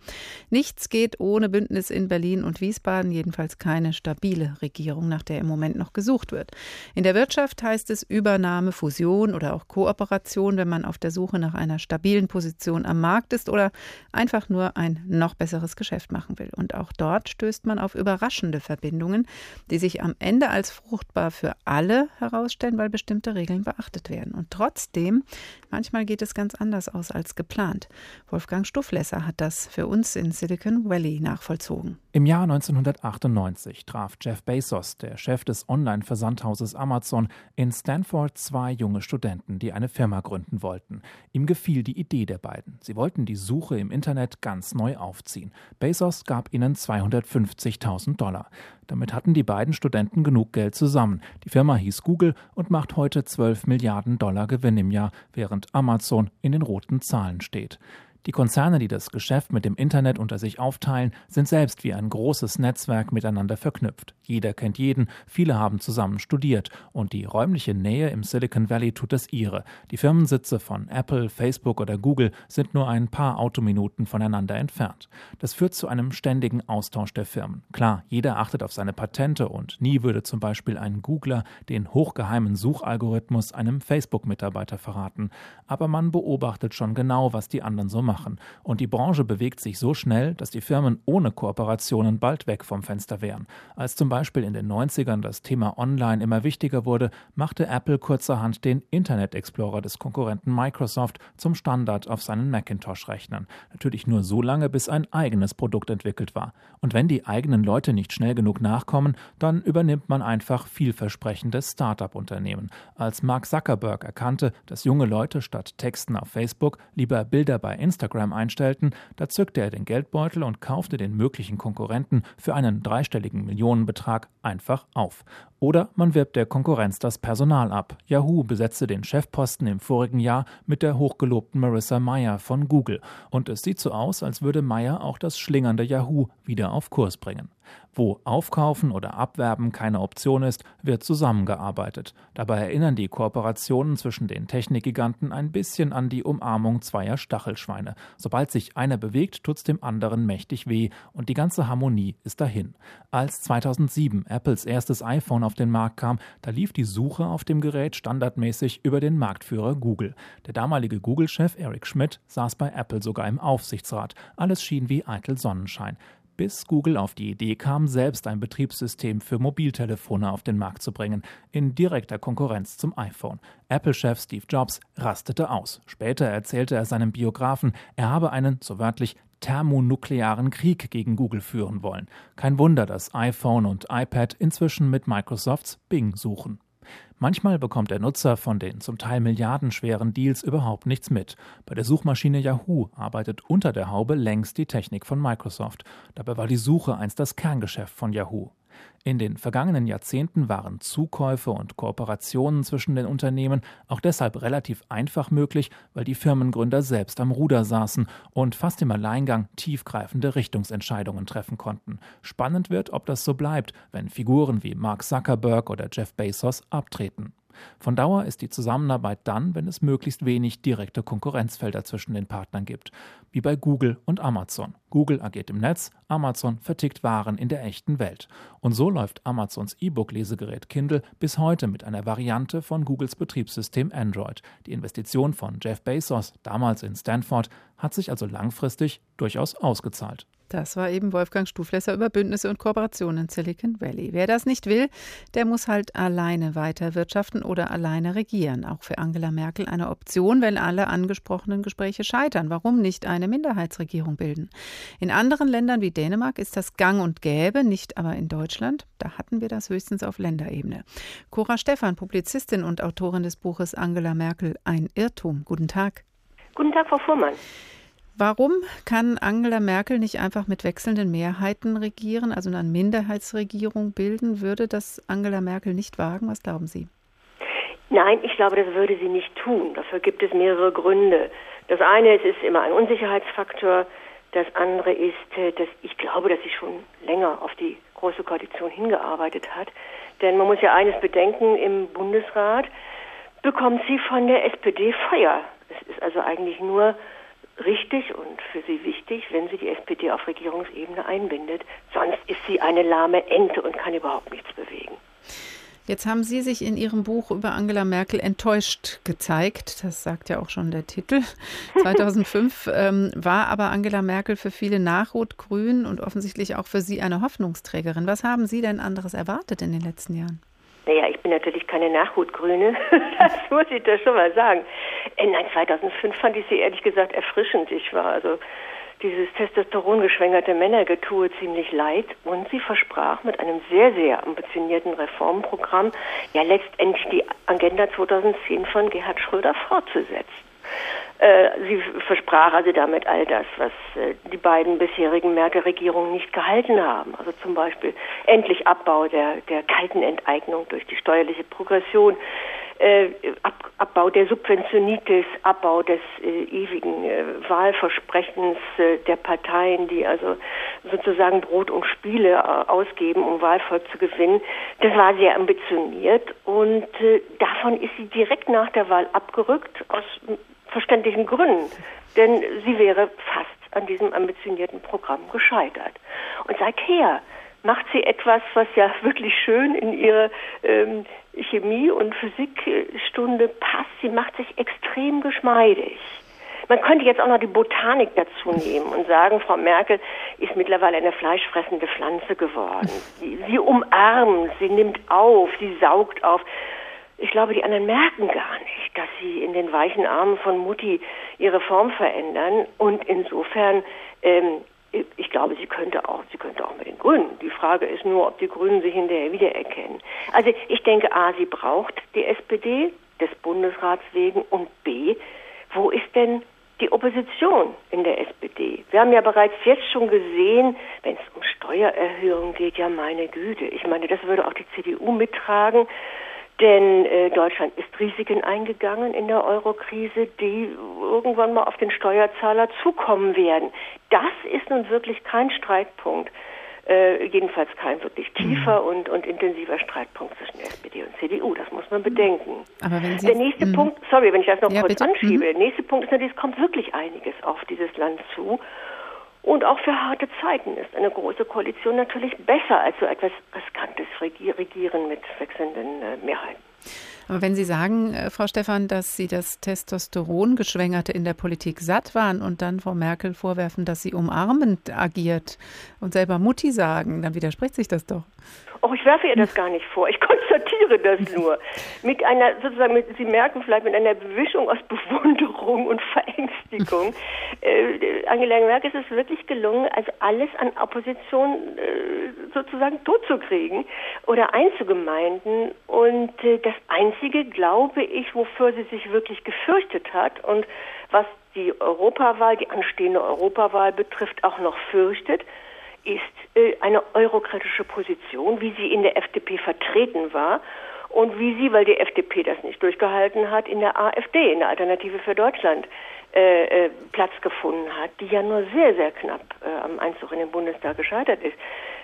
Speaker 2: Nichts geht ohne Bündnis in Berlin und Wiesbaden, jedenfalls keine stabile Regierung, nach der im Moment noch gesucht wird. In der Wirtschaft heißt es Übernahme, Fusion oder auch Kooperation, wenn man auf der Suche nach einer stabilen Position am Markt ist oder einfach nur ein noch besseres Geschäft machen will. Und auch dort stößt man auf überraschende Verbindungen, die sich am Ende als fruchtbar für alle herausstellen, weil bestimmte Regeln beachtet werden. Und trotzdem, manchmal geht es ganz anders aus als geplant. Wolfgang Stufflesser hat das für uns in Silicon Valley nachvollzogen.
Speaker 20: Im Jahr 1998 traf Jeff Bezos, der Chef des Online-Versandhauses Amazon, in Stanford zwei junge Studenten, die eine Firma gründen wollten. Ihm gefiel die Idee der beiden. Sie wollten die Suche im Internet ganz neu aufziehen. Bezos gab ihnen 250.000 Dollar. Damit hatten die beiden Studenten genug Geld zusammen. Die Firma hieß Google und macht heute 12 Milliarden Dollar Gewinn im Jahr, während Amazon in den roten Zahlen steht. Die Konzerne, die das Geschäft mit dem Internet unter sich aufteilen, sind selbst wie ein großes Netzwerk miteinander verknüpft. Jeder kennt jeden, viele haben zusammen studiert und die räumliche Nähe im Silicon Valley tut das ihre. Die Firmensitze von Apple, Facebook oder Google sind nur ein paar Autominuten voneinander entfernt. Das führt zu einem ständigen Austausch der Firmen. Klar, jeder achtet auf seine Patente und nie würde zum Beispiel ein Googler den hochgeheimen Suchalgorithmus einem Facebook-Mitarbeiter verraten. Aber man beobachtet schon genau, was die anderen so machen machen. Und die Branche bewegt sich so schnell, dass die Firmen ohne Kooperationen bald weg vom Fenster wären. Als zum Beispiel in den 90ern das Thema Online immer wichtiger wurde, machte Apple kurzerhand den Internet Explorer des Konkurrenten Microsoft zum Standard auf seinen Macintosh-Rechnern. Natürlich nur so lange, bis ein eigenes Produkt entwickelt war. Und wenn die eigenen Leute nicht schnell genug nachkommen, dann übernimmt man einfach vielversprechende Start-up-Unternehmen. Als Mark Zuckerberg erkannte, dass junge Leute statt Texten auf Facebook lieber Bilder bei Instagram Instagram einstellten, da zückte er den Geldbeutel und kaufte den möglichen Konkurrenten für einen dreistelligen Millionenbetrag einfach auf. Oder man wirbt der Konkurrenz das Personal ab. Yahoo besetzte den Chefposten im vorigen Jahr mit der hochgelobten Marissa Mayer von Google. Und es sieht so aus, als würde Mayer auch das schlingernde Yahoo wieder auf Kurs bringen. Wo Aufkaufen oder Abwerben keine Option ist, wird zusammengearbeitet. Dabei erinnern die Kooperationen zwischen den Technikgiganten ein bisschen an die Umarmung zweier Stachelschweine. Sobald sich einer bewegt, tut's dem anderen mächtig weh und die ganze Harmonie ist dahin. Als 2007 Apples erstes iPhone auf den Markt kam, da lief die Suche auf dem Gerät standardmäßig über den Marktführer Google. Der damalige Google-Chef Eric Schmidt saß bei Apple sogar im Aufsichtsrat. Alles schien wie eitel Sonnenschein bis Google auf die Idee kam, selbst ein Betriebssystem für Mobiltelefone auf den Markt zu bringen, in direkter Konkurrenz zum iPhone. Apple-Chef Steve Jobs rastete aus. Später erzählte er seinem Biografen, er habe einen, so wörtlich, thermonuklearen Krieg gegen Google führen wollen. Kein Wunder, dass iPhone und iPad inzwischen mit Microsofts Bing suchen. Manchmal bekommt der Nutzer von den zum Teil milliardenschweren Deals überhaupt nichts mit. Bei der Suchmaschine Yahoo arbeitet unter der Haube längst die Technik von Microsoft. Dabei war die Suche einst das Kerngeschäft von Yahoo. In den vergangenen Jahrzehnten waren Zukäufe und Kooperationen zwischen den Unternehmen auch deshalb relativ einfach möglich, weil die Firmengründer selbst am Ruder saßen und fast im Alleingang tiefgreifende Richtungsentscheidungen treffen konnten. Spannend wird, ob das so bleibt, wenn Figuren wie Mark Zuckerberg oder Jeff Bezos abtreten. Von Dauer ist die Zusammenarbeit dann, wenn es möglichst wenig direkte Konkurrenzfelder zwischen den Partnern gibt, wie bei Google und Amazon. Google agiert im Netz, Amazon vertickt Waren in der echten Welt. Und so läuft Amazons E-Book-Lesegerät Kindle bis heute mit einer Variante von Googles Betriebssystem Android. Die Investition von Jeff Bezos, damals in Stanford, hat sich also langfristig durchaus ausgezahlt.
Speaker 2: Das war eben Wolfgang Stuflesser über Bündnisse und Kooperationen in Silicon Valley. Wer das nicht will, der muss halt alleine weiter wirtschaften oder alleine regieren. Auch für Angela Merkel eine Option, wenn alle angesprochenen Gespräche scheitern. Warum nicht eine Minderheitsregierung bilden? In anderen Ländern wie Dänemark ist das gang und gäbe, nicht aber in Deutschland. Da hatten wir das höchstens auf Länderebene. Cora Stephan, Publizistin und Autorin des Buches Angela Merkel, ein Irrtum. Guten Tag.
Speaker 21: Guten Tag, Frau Fuhrmann.
Speaker 2: Warum kann Angela Merkel nicht einfach mit wechselnden Mehrheiten regieren, also eine Minderheitsregierung bilden? Würde das Angela Merkel nicht wagen? Was glauben Sie?
Speaker 21: Nein, ich glaube, das würde sie nicht tun. Dafür gibt es mehrere Gründe. Das eine, es ist immer ein Unsicherheitsfaktor. Das andere ist, äh, dass ich glaube, dass sie schon länger auf die Große Koalition hingearbeitet hat. Denn man muss ja eines bedenken, im Bundesrat bekommt sie von der SPD Feuer. Es ist also eigentlich nur richtig und für sie wichtig, wenn sie die SPD auf Regierungsebene einbindet. Sonst ist sie eine lahme Ente und kann überhaupt nichts bewegen.
Speaker 2: Jetzt haben Sie sich in Ihrem Buch über Angela Merkel enttäuscht gezeigt. Das sagt ja auch schon der Titel. 2005 ähm, war aber Angela Merkel für viele Nachrot-Grün und offensichtlich auch für Sie eine Hoffnungsträgerin. Was haben Sie denn anderes erwartet in den letzten Jahren?
Speaker 21: Naja, ich bin natürlich keine Nachhutgrüne, das muss ich da schon mal sagen. Äh, nein, 2005 fand ich sie ehrlich gesagt erfrischend. Ich war also dieses testosterongeschwängerte Männergetue ziemlich leid und sie versprach mit einem sehr, sehr ambitionierten Reformprogramm ja letztendlich die Agenda 2010 von Gerhard Schröder fortzusetzen. Äh, sie versprach also damit all das, was äh, die beiden bisherigen Merkel-Regierungen nicht gehalten haben. Also zum Beispiel endlich Abbau der, der kalten Enteignung durch die steuerliche Progression, äh, Ab, Abbau der Subventionitis, Abbau des äh, ewigen äh, Wahlversprechens äh, der Parteien, die also sozusagen Brot und Spiele ausgeben, um Wahlvolk zu gewinnen. Das war sehr ambitioniert und davon ist sie direkt nach der Wahl abgerückt aus verständlichen Gründen. Denn sie wäre fast an diesem ambitionierten Programm gescheitert. Und seither macht sie etwas, was ja wirklich schön in ihre ähm, Chemie- und Physikstunde passt. Sie macht sich extrem geschmeidig. Man könnte jetzt auch noch die Botanik dazu nehmen und sagen, Frau Merkel ist mittlerweile eine fleischfressende Pflanze geworden. Sie, sie umarmt, sie nimmt auf, sie saugt auf. Ich glaube, die anderen merken gar nicht, dass sie in den weichen Armen von Mutti ihre Form verändern. Und insofern, ähm, ich glaube, sie könnte auch, sie könnte auch mit den Grünen. Die Frage ist nur, ob die Grünen sich hinterher wiedererkennen. Also ich denke, a, sie braucht die SPD des Bundesrats wegen und b, wo ist denn die Opposition in der SPD. Wir haben ja bereits jetzt schon gesehen, wenn es um Steuererhöhungen geht, ja meine Güte. Ich meine, das würde auch die CDU mittragen. Denn äh, Deutschland ist Risiken eingegangen in der Eurokrise, die irgendwann mal auf den Steuerzahler zukommen werden. Das ist nun wirklich kein Streitpunkt. Äh, jedenfalls kein wirklich tiefer mhm. und, und intensiver Streitpunkt zwischen SPD und CDU. Das muss man bedenken. Der nächste mh. Punkt, sorry, wenn ich das noch
Speaker 2: ja,
Speaker 21: kurz
Speaker 2: bitte?
Speaker 21: anschiebe,
Speaker 2: Mhm.
Speaker 21: der nächste Punkt ist natürlich, es kommt wirklich einiges auf dieses Land zu. Und auch für harte Zeiten ist eine große Koalition natürlich besser als so etwas riskantes Regier Regieren mit wechselnden äh, Mehrheiten.
Speaker 2: Aber wenn Sie sagen, äh, Frau Stephan, dass Sie das Testosteron-Geschwängerte in der Politik satt waren und dann Frau Merkel vorwerfen, dass sie umarmend agiert und selber Mutti sagen, dann widerspricht sich das doch.
Speaker 21: Oh, ich werfe ihr das gar nicht vor. Ich konstatiere das nur. Mit einer, sozusagen, mit, Sie merken vielleicht mit einer Bewischung aus Bewunderung und Verängstigung. Äh, Angela Merkel ist es wirklich gelungen, also alles an Opposition äh, sozusagen totzukriegen oder einzugemeinden. Und äh, das Einzige, glaube ich, wofür sie sich wirklich gefürchtet hat und was die Europawahl, die anstehende Europawahl betrifft, auch noch fürchtet, ist äh, eine eurokritische Position, wie sie in der FDP vertreten war und wie sie, weil die FDP das nicht durchgehalten hat, in der AfD, in der Alternative für Deutschland, äh, äh, Platz gefunden hat, die ja nur sehr, sehr knapp äh, am Einzug in den Bundestag gescheitert ist.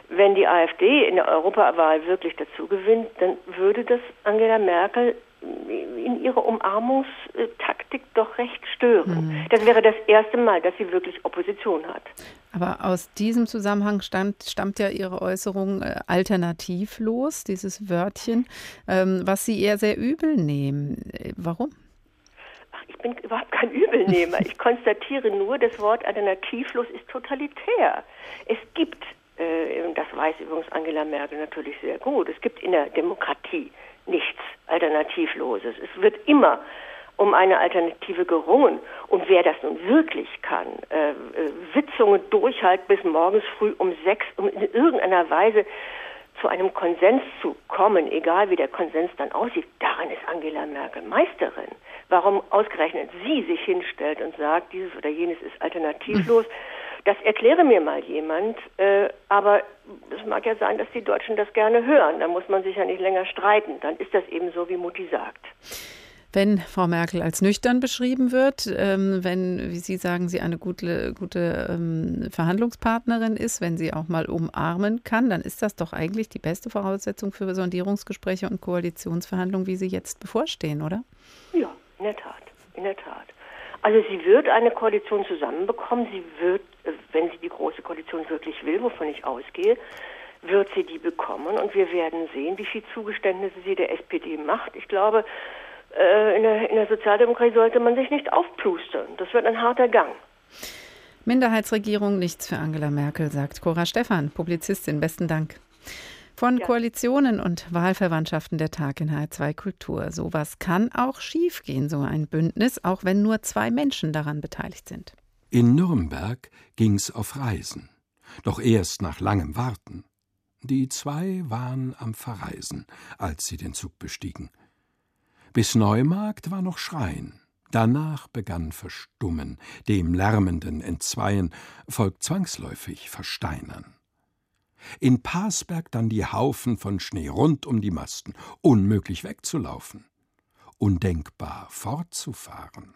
Speaker 21: Wenn die AfD in der Europawahl wirklich dazu gewinnt, dann würde das Angela Merkel in ihrer Umarmungstaktik doch recht stören.
Speaker 2: Mhm.
Speaker 21: Das wäre das erste Mal, dass sie wirklich Opposition hat.
Speaker 2: Aber aus diesem Zusammenhang stammt, stammt ja Ihre Äußerung äh, alternativlos, dieses Wörtchen, ähm, was Sie eher sehr übel nehmen. Äh, warum?
Speaker 21: Ich bin überhaupt kein Übelnehmer. Ich konstatiere nur, das Wort alternativlos ist totalitär. Es gibt, äh, das weiß übrigens Angela Merkel natürlich sehr gut, es gibt in der Demokratie nichts Alternativloses. Es wird immer um eine Alternative gerungen. Und wer das nun wirklich kann, äh, äh, Sitzungen durchhalten bis morgens früh um sechs, um in irgendeiner Weise zu einem Konsens zu kommen, egal wie der Konsens dann aussieht, darin ist Angela Merkel Meisterin. Warum ausgerechnet sie sich hinstellt und sagt, dieses oder jenes ist alternativlos, das erkläre mir mal jemand. Äh, aber es mag ja sein, dass die Deutschen das gerne hören. Da muss man sich ja nicht länger streiten. Dann ist das eben so, wie Mutti sagt.
Speaker 2: Wenn Frau Merkel als nüchtern beschrieben wird, ähm, wenn, wie Sie sagen, sie eine gute, gute ähm, Verhandlungspartnerin ist, wenn sie auch mal umarmen kann, dann ist das doch eigentlich die beste Voraussetzung für Sondierungsgespräche und Koalitionsverhandlungen, wie sie jetzt bevorstehen, oder?
Speaker 21: Ja, in der Tat, in der Tat. Also sie wird eine Koalition zusammenbekommen. Sie wird, äh, wenn sie die große Koalition wirklich will, wovon ich ausgehe, wird sie die bekommen. Und wir werden sehen, wie viel Zugeständnisse sie der SPD macht. Ich glaube, äh, in der, in der Sozialdemokratie sollte man sich nicht aufplustern. Das wird ein harter Gang.
Speaker 2: Minderheitsregierung nichts für Angela Merkel, sagt Cora Stephan, Publizistin. Besten Dank. Von ja. Koalitionen und Wahlverwandtschaften der Tag in H2 Kultur. Sowas kann auch schiefgehen, so ein Bündnis, auch wenn nur zwei Menschen daran beteiligt sind.
Speaker 10: In Nürnberg ging's auf Reisen, doch erst nach langem Warten. Die zwei waren am Verreisen, als sie den Zug bestiegen. Bis Neumarkt war noch Schreien. Danach begann Verstummen, dem lärmenden Entzweien folgt zwangsläufig Versteinern. In Parsberg dann die Haufen von Schnee rund um die Masten, unmöglich wegzulaufen, undenkbar fortzufahren.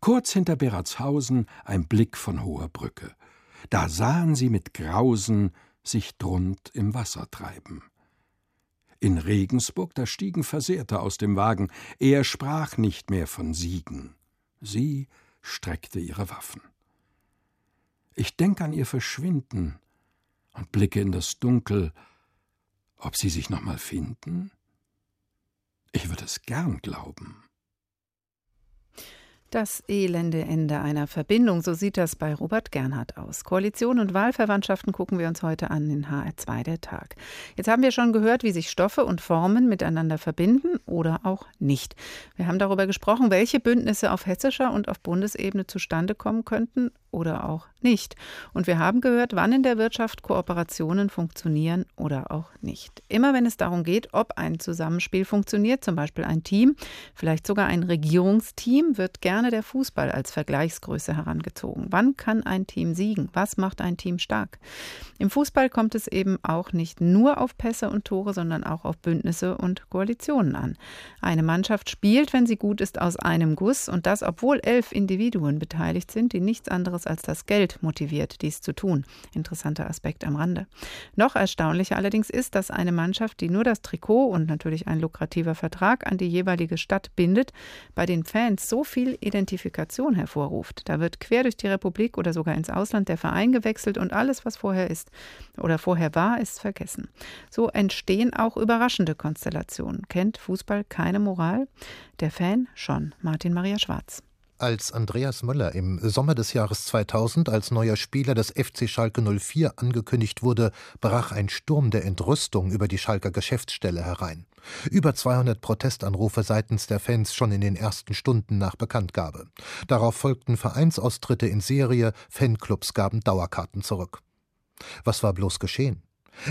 Speaker 10: Kurz hinter Beratshausen ein Blick von hoher Brücke. Da sahen sie mit Grausen sich drund im Wasser treiben. In Regensburg, da stiegen Versehrte aus dem Wagen, er sprach nicht mehr von Siegen, sie streckte ihre Waffen. Ich denk an ihr Verschwinden und blicke in das Dunkel, ob sie sich noch mal finden? Ich würde es gern glauben.
Speaker 2: Das elende Ende einer Verbindung, so sieht das bei Robert Gernhardt aus. Koalition und Wahlverwandtschaften gucken wir uns heute an in HR2 der Tag. Jetzt haben wir schon gehört, wie sich Stoffe und Formen miteinander verbinden oder auch nicht. Wir haben darüber gesprochen, welche Bündnisse auf hessischer und auf Bundesebene zustande kommen könnten oder auch nicht. Und wir haben gehört, wann in der Wirtschaft Kooperationen funktionieren oder auch nicht. Immer wenn es darum geht, ob ein Zusammenspiel funktioniert, zum Beispiel ein Team, vielleicht sogar ein Regierungsteam, wird gerne der Fußball als Vergleichsgröße herangezogen. Wann kann ein Team siegen? Was macht ein Team stark? Im Fußball kommt es eben auch nicht nur auf Pässe und Tore, sondern auch auf Bündnisse und Koalitionen an. Eine Mannschaft spielt, wenn sie gut ist, aus einem Guss und das, obwohl elf Individuen beteiligt sind, die nichts anderes als das Geld motiviert, dies zu tun. Interessanter Aspekt am Rande. Noch erstaunlicher allerdings ist, dass eine Mannschaft, die nur das Trikot und natürlich ein lukrativer Vertrag an die jeweilige Stadt bindet, bei den Fans so viel Identifikation hervorruft. Da wird quer durch die Republik oder sogar ins Ausland der Verein gewechselt und alles, was vorher ist oder vorher war, ist vergessen. So entstehen auch überraschende Konstellationen. Kennt Fußball keine Moral? Der Fan schon. Martin Maria Schwarz.
Speaker 22: Als Andreas Möller im Sommer des Jahres 2000 als neuer Spieler des FC Schalke 04 angekündigt wurde, brach ein Sturm der Entrüstung über die Schalker Geschäftsstelle herein. Über 200 Protestanrufe seitens der Fans schon in den ersten Stunden nach Bekanntgabe. Darauf folgten Vereinsaustritte in Serie, Fanclubs gaben Dauerkarten zurück. Was war bloß geschehen?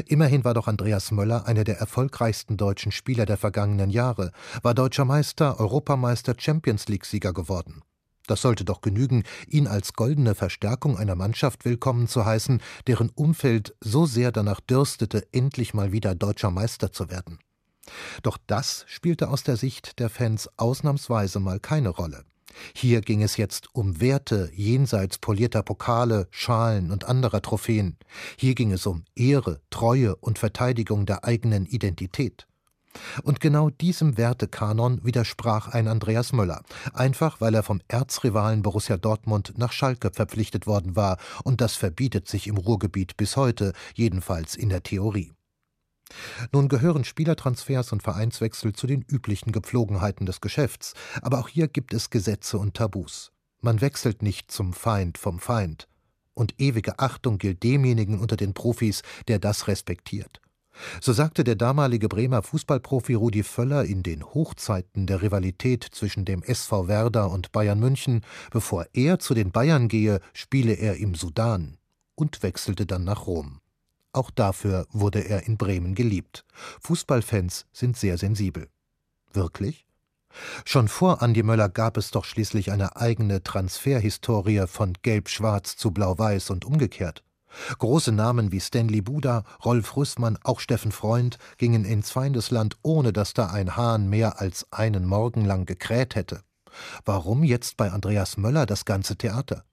Speaker 22: Immerhin war doch Andreas Möller einer der erfolgreichsten deutschen Spieler der vergangenen Jahre, war deutscher Meister, Europameister, Champions League-Sieger geworden. Das sollte doch genügen, ihn als goldene Verstärkung einer Mannschaft willkommen zu heißen, deren Umfeld so sehr danach dürstete, endlich mal wieder deutscher Meister zu werden. Doch das spielte aus der Sicht der Fans ausnahmsweise mal keine Rolle. Hier ging es jetzt um Werte jenseits polierter Pokale, Schalen und anderer Trophäen. Hier ging es um Ehre, Treue und Verteidigung der eigenen Identität. Und genau diesem Wertekanon widersprach ein Andreas Möller, einfach weil er vom Erzrivalen Borussia Dortmund nach Schalke verpflichtet worden war, und das verbietet sich im Ruhrgebiet bis heute, jedenfalls in der Theorie. Nun gehören Spielertransfers und Vereinswechsel zu den üblichen Gepflogenheiten des Geschäfts, aber auch hier gibt es Gesetze und Tabus. Man wechselt nicht zum Feind vom Feind. Und ewige Achtung gilt demjenigen unter den Profis, der das respektiert. So sagte der damalige Bremer Fußballprofi Rudi Völler in den Hochzeiten der Rivalität zwischen dem SV Werder und Bayern München, bevor er zu den Bayern gehe, spiele er im Sudan und wechselte dann nach Rom. Auch dafür wurde er in Bremen geliebt. Fußballfans sind sehr sensibel. Wirklich? Schon vor Andi Möller gab es doch schließlich eine eigene Transferhistorie von Gelb-Schwarz zu Blau-Weiß und umgekehrt. Große Namen wie Stanley Buda, Rolf Rüssmann, auch Steffen Freund gingen ins Feindesland, ohne dass da ein Hahn mehr als einen Morgen lang gekräht hätte. Warum jetzt bei Andreas Möller das ganze Theater?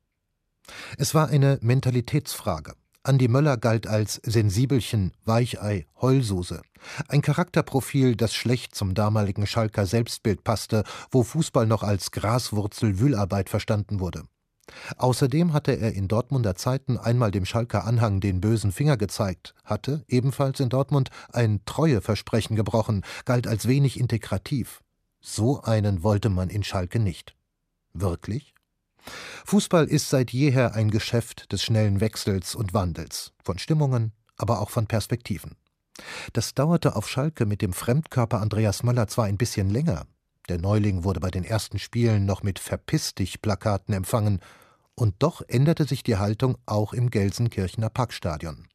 Speaker 22: Es war eine Mentalitätsfrage. Andi Möller galt als Sensibelchen, Weichei, Heulsuse. Ein Charakterprofil, das schlecht zum damaligen Schalker Selbstbild passte, wo Fußball noch als Graswurzel-Wühlarbeit verstanden wurde. Außerdem hatte er in Dortmunder Zeiten einmal dem Schalker Anhang den bösen Finger gezeigt, hatte, ebenfalls in Dortmund, ein Treueversprechen gebrochen, galt als wenig integrativ. So einen wollte man in Schalke nicht. Wirklich? Fußball ist seit jeher ein Geschäft des schnellen Wechsels und Wandels, von Stimmungen, aber auch von Perspektiven. Das dauerte auf Schalke mit dem Fremdkörper Andreas Möller zwar ein bisschen länger, der Neuling wurde bei den ersten Spielen noch mit Verpiss dich Plakaten empfangen, und doch änderte sich die Haltung auch im Gelsenkirchener Parkstadion.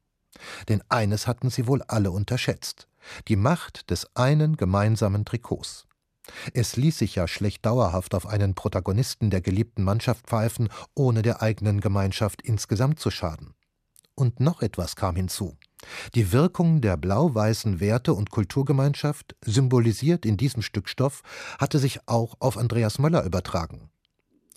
Speaker 22: Denn eines hatten sie wohl alle unterschätzt: die Macht des einen gemeinsamen Trikots. Es ließ sich ja schlecht dauerhaft auf einen Protagonisten der geliebten Mannschaft pfeifen, ohne der eigenen Gemeinschaft insgesamt zu schaden. Und noch etwas kam hinzu. Die Wirkung der blau-weißen Werte- und Kulturgemeinschaft, symbolisiert in diesem Stück Stoff, hatte sich auch auf Andreas Möller übertragen.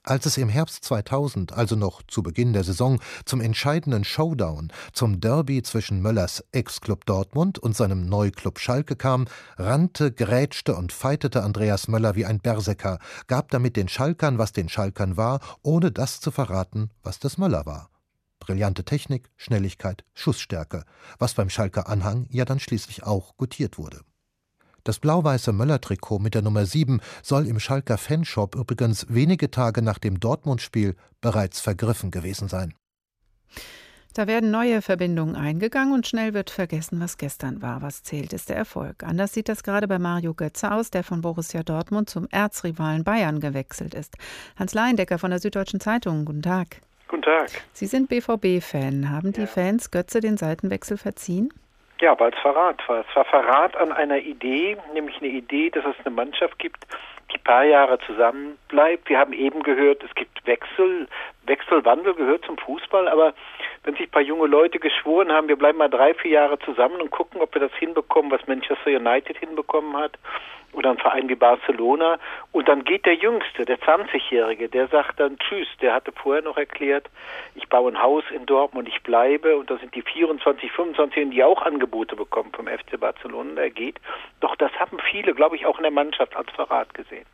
Speaker 22: Als es im Herbst 2000, also noch zu Beginn der Saison, zum entscheidenden Showdown, zum Derby zwischen Möllers Ex-Club Dortmund und seinem Neuklub Schalke kam, rannte, grätschte und feitete Andreas Möller wie ein Berserker, gab damit den Schalkern, was den Schalkern war, ohne das zu verraten, was das Möller war. Brillante Technik, Schnelligkeit, Schussstärke, was beim Schalker Anhang ja dann schließlich auch gutiert wurde. Das blau-weiße Möller-Trikot mit der Nummer 7 soll im Schalker Fanshop übrigens wenige Tage nach dem Dortmund-Spiel bereits vergriffen gewesen sein.
Speaker 2: Da werden neue Verbindungen eingegangen und schnell wird vergessen, was gestern war. Was zählt, ist der Erfolg. Anders sieht das gerade bei Mario Götze aus, der von Borussia Dortmund zum Erzrivalen Bayern gewechselt ist. Hans Leindecker von der Süddeutschen Zeitung, guten Tag.
Speaker 20: Guten Tag.
Speaker 2: Sie sind BVB-Fan. Haben die ja. Fans Götze den Seitenwechsel verziehen?
Speaker 20: Ja, weil es Verrat war. Es war Verrat an einer Idee, nämlich eine Idee, dass es eine Mannschaft gibt, die paar Jahre zusammen bleibt. Wir haben eben gehört, es gibt Wechsel. Wechselwandel gehört zum Fußball, aber wenn sich ein paar junge Leute geschworen haben, wir bleiben mal drei, vier Jahre zusammen und gucken, ob wir das hinbekommen, was Manchester United hinbekommen hat, oder ein Verein wie Barcelona. Und dann geht der Jüngste, der 20-Jährige, der sagt dann Tschüss. Der hatte vorher noch erklärt, ich baue ein Haus in Dortmund, ich bleibe. Und da sind die 24, 25, die auch Angebote bekommen vom FC Barcelona. Der geht. Doch das haben viele, glaube ich, auch in der Mannschaft als Verrat gesehen.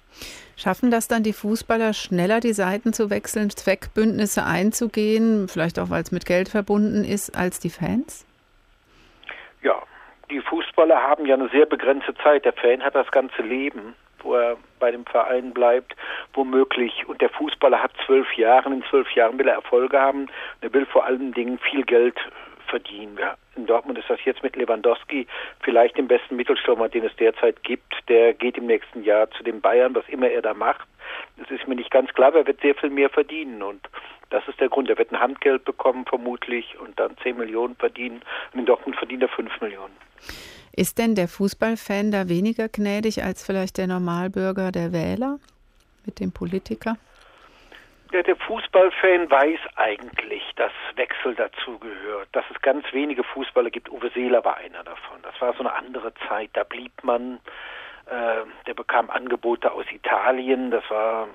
Speaker 2: Schaffen das dann die Fußballer schneller, die Seiten zu wechseln, Zweckbündnisse einzugehen, vielleicht auch, weil es mit Geld verbunden ist, als die Fans?
Speaker 20: Die Fußballer haben ja eine sehr begrenzte Zeit. Der Fan hat das ganze Leben, wo er bei dem Verein bleibt, womöglich. Und der Fußballer hat zwölf Jahre. In zwölf Jahren will er Erfolge haben. Er will vor allen Dingen viel Geld verdienen. In Dortmund ist das jetzt mit Lewandowski vielleicht den besten Mittelstürmer, den es derzeit gibt. Der geht im nächsten Jahr zu den Bayern, was immer er da macht. Das ist mir nicht ganz klar, aber er wird sehr viel mehr verdienen. Und das ist der Grund. Er wird ein Handgeld bekommen, vermutlich, und dann 10 Millionen verdienen. Und in Dortmund verdient er 5 Millionen.
Speaker 2: Ist denn der Fußballfan da weniger gnädig als vielleicht der Normalbürger, der Wähler mit dem Politiker?
Speaker 20: Ja, der Fußballfan weiß eigentlich, dass Wechsel dazugehört, dass es ganz wenige Fußballer gibt. Uwe Seeler war einer davon. Das war so eine andere Zeit. Da blieb man, äh, der bekam Angebote aus Italien. Das war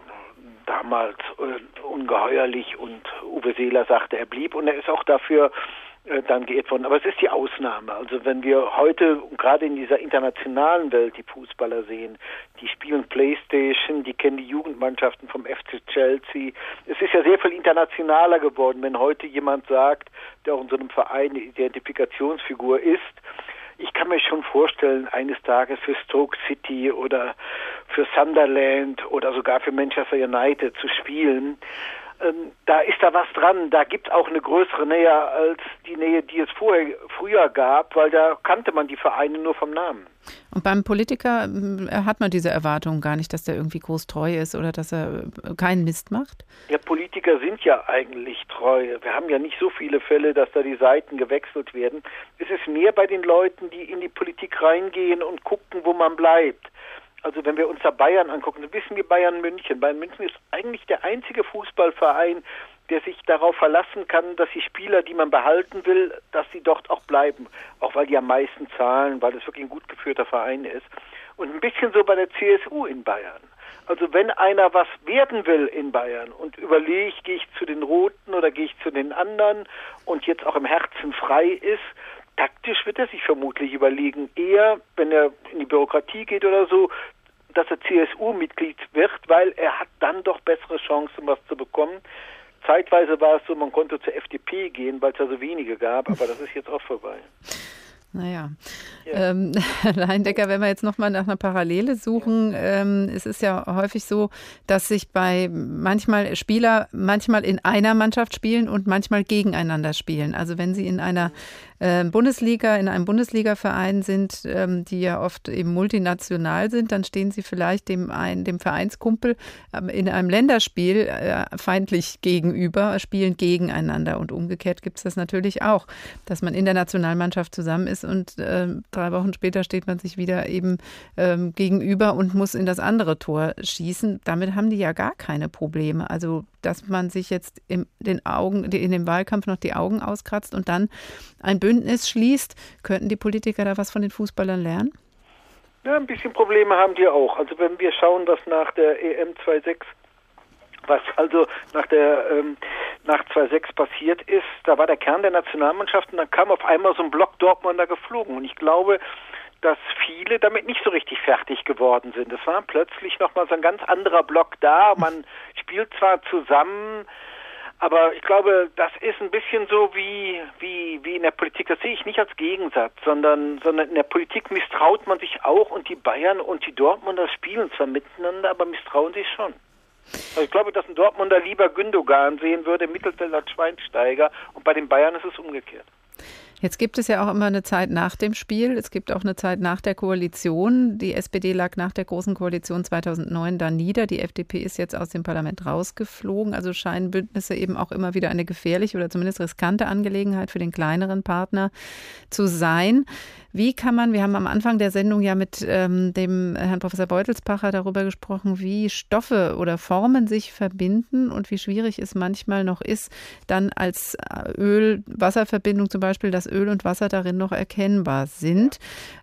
Speaker 20: damals äh, ungeheuerlich und Uwe Seeler sagte, er blieb und er ist auch dafür dann geehrt worden. Aber es ist die Ausnahme. Also wenn wir heute gerade in dieser internationalen Welt die Fußballer sehen, die spielen Playstation, die kennen die Jugendmannschaften vom FC Chelsea. Es ist ja sehr viel internationaler geworden, wenn heute jemand sagt, der auch in so einem Verein eine Identifikationsfigur ist, ich kann mir schon vorstellen, eines Tages für Stoke City oder für Sunderland oder sogar für Manchester United zu spielen. Ähm, da ist da was dran. Da gibt es auch eine größere Nähe als die Nähe, die es vorher, früher gab, weil da kannte man die Vereine nur vom Namen.
Speaker 2: Und beim Politiker äh, hat man diese Erwartung gar nicht, dass der irgendwie groß treu ist oder dass er äh, keinen Mist macht?
Speaker 20: Ja, Politiker sind ja eigentlich treu. Wir haben ja nicht so viele Fälle, dass da die Seiten gewechselt werden. Es ist mehr bei den Leuten, die in die Politik reingehen und gucken, wo man bleibt. Also wenn wir uns da Bayern angucken, dann wissen wir Bayern München. Bayern München ist eigentlich der einzige Fußballverein, der sich darauf verlassen kann, dass die Spieler, die man behalten will, dass sie dort auch bleiben. Auch weil die am meisten zahlen, weil es wirklich ein gut geführter Verein ist. Und ein bisschen so bei der CSU in Bayern. Also wenn einer was werden will in Bayern und überlegt, gehe ich zu den Roten oder gehe ich zu den anderen und jetzt auch im Herzen frei ist, taktisch wird er sich vermutlich überlegen, eher, wenn er in die Bürokratie geht oder so, dass er CSU-Mitglied wird, weil er hat dann doch bessere Chancen, was zu bekommen. Zeitweise war es so, man konnte zur FDP gehen, weil es ja so wenige gab, aber das ist jetzt auch vorbei.
Speaker 2: Naja, ja. ähm, Leindecker, wenn wir jetzt nochmal nach einer Parallele suchen, ähm, es ist ja häufig so, dass sich bei manchmal Spieler manchmal in einer Mannschaft spielen und manchmal gegeneinander spielen. Also wenn sie in einer äh, Bundesliga, in einem Bundesligaverein sind, ähm, die ja oft eben multinational sind, dann stehen sie vielleicht dem, ein, dem Vereinskumpel ähm, in einem Länderspiel äh, feindlich gegenüber, spielen gegeneinander. Und umgekehrt gibt es das natürlich auch, dass man in der Nationalmannschaft zusammen ist und äh, drei Wochen später steht man sich wieder eben ähm, gegenüber und muss in das andere Tor schießen. Damit haben die ja gar keine Probleme. Also dass man sich jetzt in den Augen, in dem Wahlkampf noch die Augen auskratzt und dann ein Bündnis schließt. Könnten die Politiker da was von den Fußballern lernen?
Speaker 20: Ja, ein bisschen Probleme haben die auch. Also wenn wir schauen, was nach der EM 26 was also nach der ähm, nach 2-6 passiert ist, da war der Kern der Nationalmannschaft und dann kam auf einmal so ein Block Dortmunder geflogen. Und ich glaube, dass viele damit nicht so richtig fertig geworden sind. Es war plötzlich nochmal so ein ganz anderer Block da. Man spielt zwar zusammen, aber ich glaube, das ist ein bisschen so wie, wie, wie in der Politik. Das sehe ich nicht als Gegensatz, sondern, sondern in der Politik misstraut man sich auch und die Bayern und die Dortmunder spielen zwar miteinander, aber misstrauen sich schon. Also ich glaube, dass ein Dortmunder lieber Gündogan sehen würde, Mittelfeld als Schweinsteiger und bei den Bayern ist es umgekehrt.
Speaker 2: Jetzt gibt es ja auch immer eine Zeit nach dem Spiel. Es gibt auch eine Zeit nach der Koalition. Die SPD lag nach der Großen Koalition 2009 da nieder. Die FDP ist jetzt aus dem Parlament rausgeflogen. Also scheinen Bündnisse eben auch immer wieder eine gefährliche oder zumindest riskante Angelegenheit für den kleineren Partner zu sein. Wie kann man, wir haben am Anfang der Sendung ja mit ähm, dem Herrn Professor Beutelspacher darüber gesprochen, wie Stoffe oder Formen sich verbinden und wie schwierig es manchmal noch ist, dann als äh, Öl-Wasserverbindung zum Beispiel, dass Öl und Wasser darin noch erkennbar sind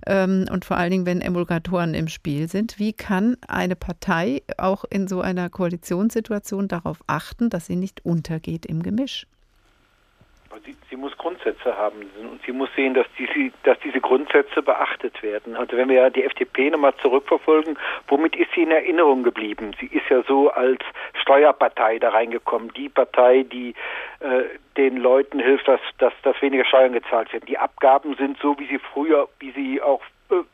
Speaker 2: ähm, und vor allen Dingen, wenn Emulgatoren im Spiel sind. Wie kann eine Partei auch in so einer Koalitionssituation darauf achten, dass sie nicht untergeht im Gemisch?
Speaker 20: Sie, sie, muss Grundsätze haben und sie muss sehen, dass diese, dass diese Grundsätze beachtet werden. Also wenn wir die FDP nochmal zurückverfolgen, womit ist sie in Erinnerung geblieben? Sie ist ja so als Steuerpartei da reingekommen, die Partei, die äh, den Leuten hilft, dass, dass, dass weniger Steuern gezahlt werden. Die Abgaben sind so, wie sie früher, wie sie auch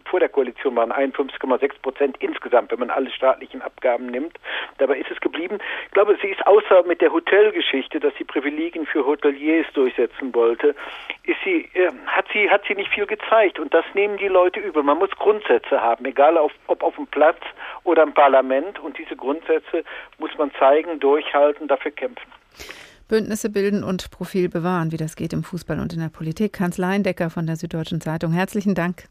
Speaker 20: vor der Koalition waren 51,6 Prozent insgesamt, wenn man alle staatlichen Abgaben nimmt. Dabei ist es geblieben. Ich glaube, sie ist außer mit der Hotelgeschichte, dass sie Privilegien für Hoteliers durchsetzen wollte, ist sie, äh, hat sie, hat sie nicht viel gezeigt. Und das nehmen die Leute übel. Man muss Grundsätze haben, egal auf, ob auf dem Platz oder im Parlament. Und diese Grundsätze muss man zeigen, durchhalten, dafür kämpfen.
Speaker 2: Bündnisse bilden und Profil bewahren, wie das geht im Fußball und in der Politik. Hans Leindecker von der Süddeutschen Zeitung. Herzlichen Dank.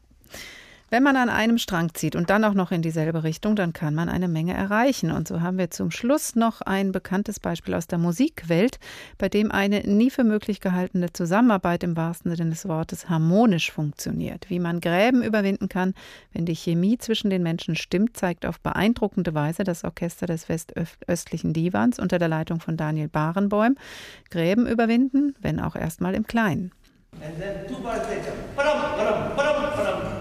Speaker 2: Wenn man an einem Strang zieht und dann auch noch in dieselbe Richtung, dann kann man eine Menge erreichen. Und so haben wir zum Schluss noch ein bekanntes Beispiel aus der Musikwelt, bei dem eine nie für möglich gehaltene Zusammenarbeit im wahrsten Sinne des Wortes harmonisch funktioniert. Wie man Gräben überwinden kann, wenn die Chemie zwischen den Menschen stimmt, zeigt auf beeindruckende Weise das Orchester des westöstlichen Divans unter der Leitung von Daniel Barenbäum. Gräben überwinden, wenn auch erstmal im Kleinen. And then two bars later,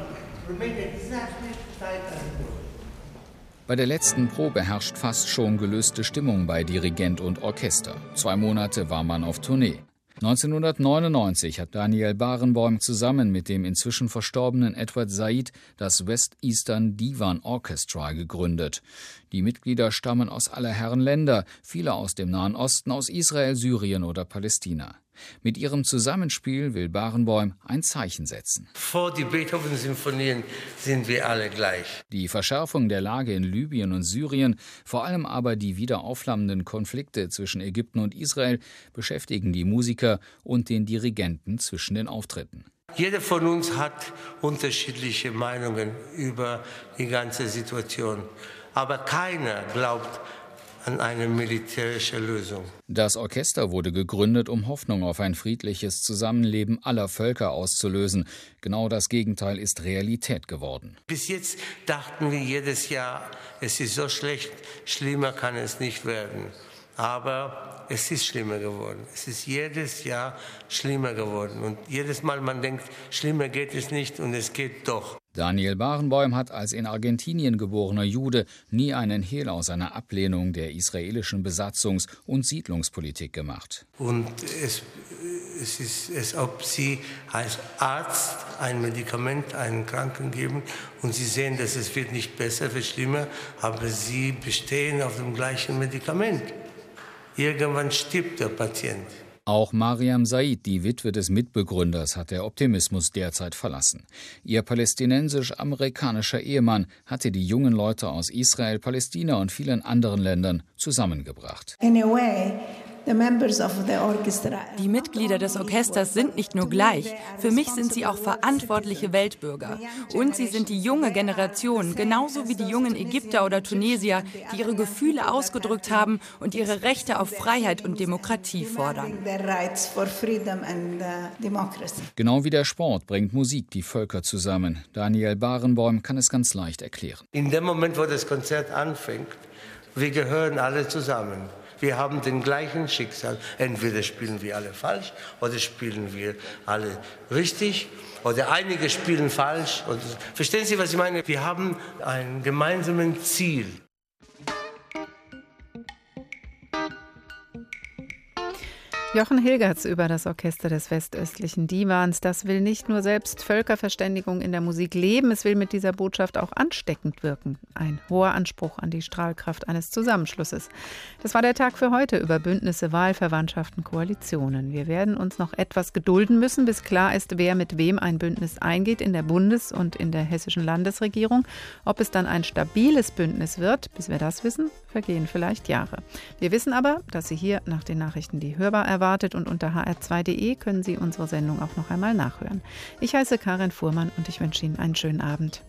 Speaker 23: bei der letzten Probe herrscht fast schon gelöste Stimmung bei Dirigent und Orchester. Zwei Monate war man auf Tournee. 1999 hat Daniel Barenboim zusammen mit dem inzwischen verstorbenen Edward Said das West Eastern Divan Orchestra gegründet. Die Mitglieder stammen aus aller Herren Länder, viele aus dem Nahen Osten, aus Israel, Syrien oder Palästina. Mit ihrem Zusammenspiel will Barenboim ein Zeichen setzen.
Speaker 24: Vor die Beethoven-Symphonien sind wir alle gleich.
Speaker 23: Die Verschärfung der Lage in Libyen und Syrien, vor allem aber die wieder aufflammenden Konflikte zwischen Ägypten und Israel, beschäftigen die Musiker und den Dirigenten zwischen den Auftritten.
Speaker 24: Jeder von uns hat unterschiedliche Meinungen über die ganze Situation. Aber keiner glaubt an eine militärische Lösung.
Speaker 23: Das Orchester wurde gegründet, um Hoffnung auf ein friedliches Zusammenleben aller Völker auszulösen. Genau das Gegenteil ist Realität geworden.
Speaker 24: Bis jetzt dachten wir jedes Jahr, es ist so schlecht, schlimmer kann es nicht werden. Aber es ist schlimmer geworden. Es ist jedes Jahr schlimmer geworden. Und jedes Mal man denkt, schlimmer geht es nicht und es geht doch.
Speaker 23: Daniel Barenboim hat als in Argentinien geborener Jude nie einen Hehl aus einer Ablehnung der israelischen Besatzungs- und Siedlungspolitik gemacht.
Speaker 24: Und es, es ist, als ob Sie als Arzt ein Medikament einem Kranken geben und Sie sehen, dass es wird nicht besser, wird schlimmer, aber Sie bestehen auf dem gleichen Medikament. Irgendwann stirbt der Patient.
Speaker 23: Auch Mariam Said, die Witwe des Mitbegründers, hat der Optimismus derzeit verlassen. Ihr palästinensisch-amerikanischer Ehemann hatte die jungen Leute aus Israel, Palästina und vielen anderen Ländern zusammengebracht.
Speaker 25: In a way, die Mitglieder des Orchesters sind nicht nur gleich, für mich sind sie auch verantwortliche Weltbürger. Und sie sind die junge Generation, genauso wie die jungen Ägypter oder Tunesier, die ihre Gefühle ausgedrückt haben und ihre Rechte auf Freiheit und Demokratie fordern.
Speaker 23: Genau wie der Sport bringt Musik die Völker zusammen. Daniel Barenboim kann es ganz leicht erklären.
Speaker 24: In dem Moment, wo das Konzert anfängt, wir gehören alle zusammen. Wir haben den gleichen Schicksal. Entweder spielen wir alle falsch oder spielen wir alle richtig oder einige spielen falsch. Oder, verstehen Sie, was ich meine? Wir haben ein gemeinsames Ziel.
Speaker 2: Jochen Hilgertz über das Orchester des westöstlichen Divans. Das will nicht nur selbst Völkerverständigung in der Musik leben, es will mit dieser Botschaft auch ansteckend wirken. Ein hoher Anspruch an die Strahlkraft eines Zusammenschlusses. Das war der Tag für heute über Bündnisse, Wahlverwandtschaften, Koalitionen. Wir werden uns noch etwas gedulden müssen, bis klar ist, wer mit wem ein Bündnis eingeht in der Bundes- und in der hessischen Landesregierung. Ob es dann ein stabiles Bündnis wird, bis wir das wissen, vergehen vielleicht Jahre. Wir wissen aber, dass Sie hier nach den Nachrichten die hörbar erwartet und unter hr2.de können Sie unsere Sendung auch noch einmal nachhören. Ich heiße Karin Fuhrmann und ich wünsche Ihnen einen schönen Abend.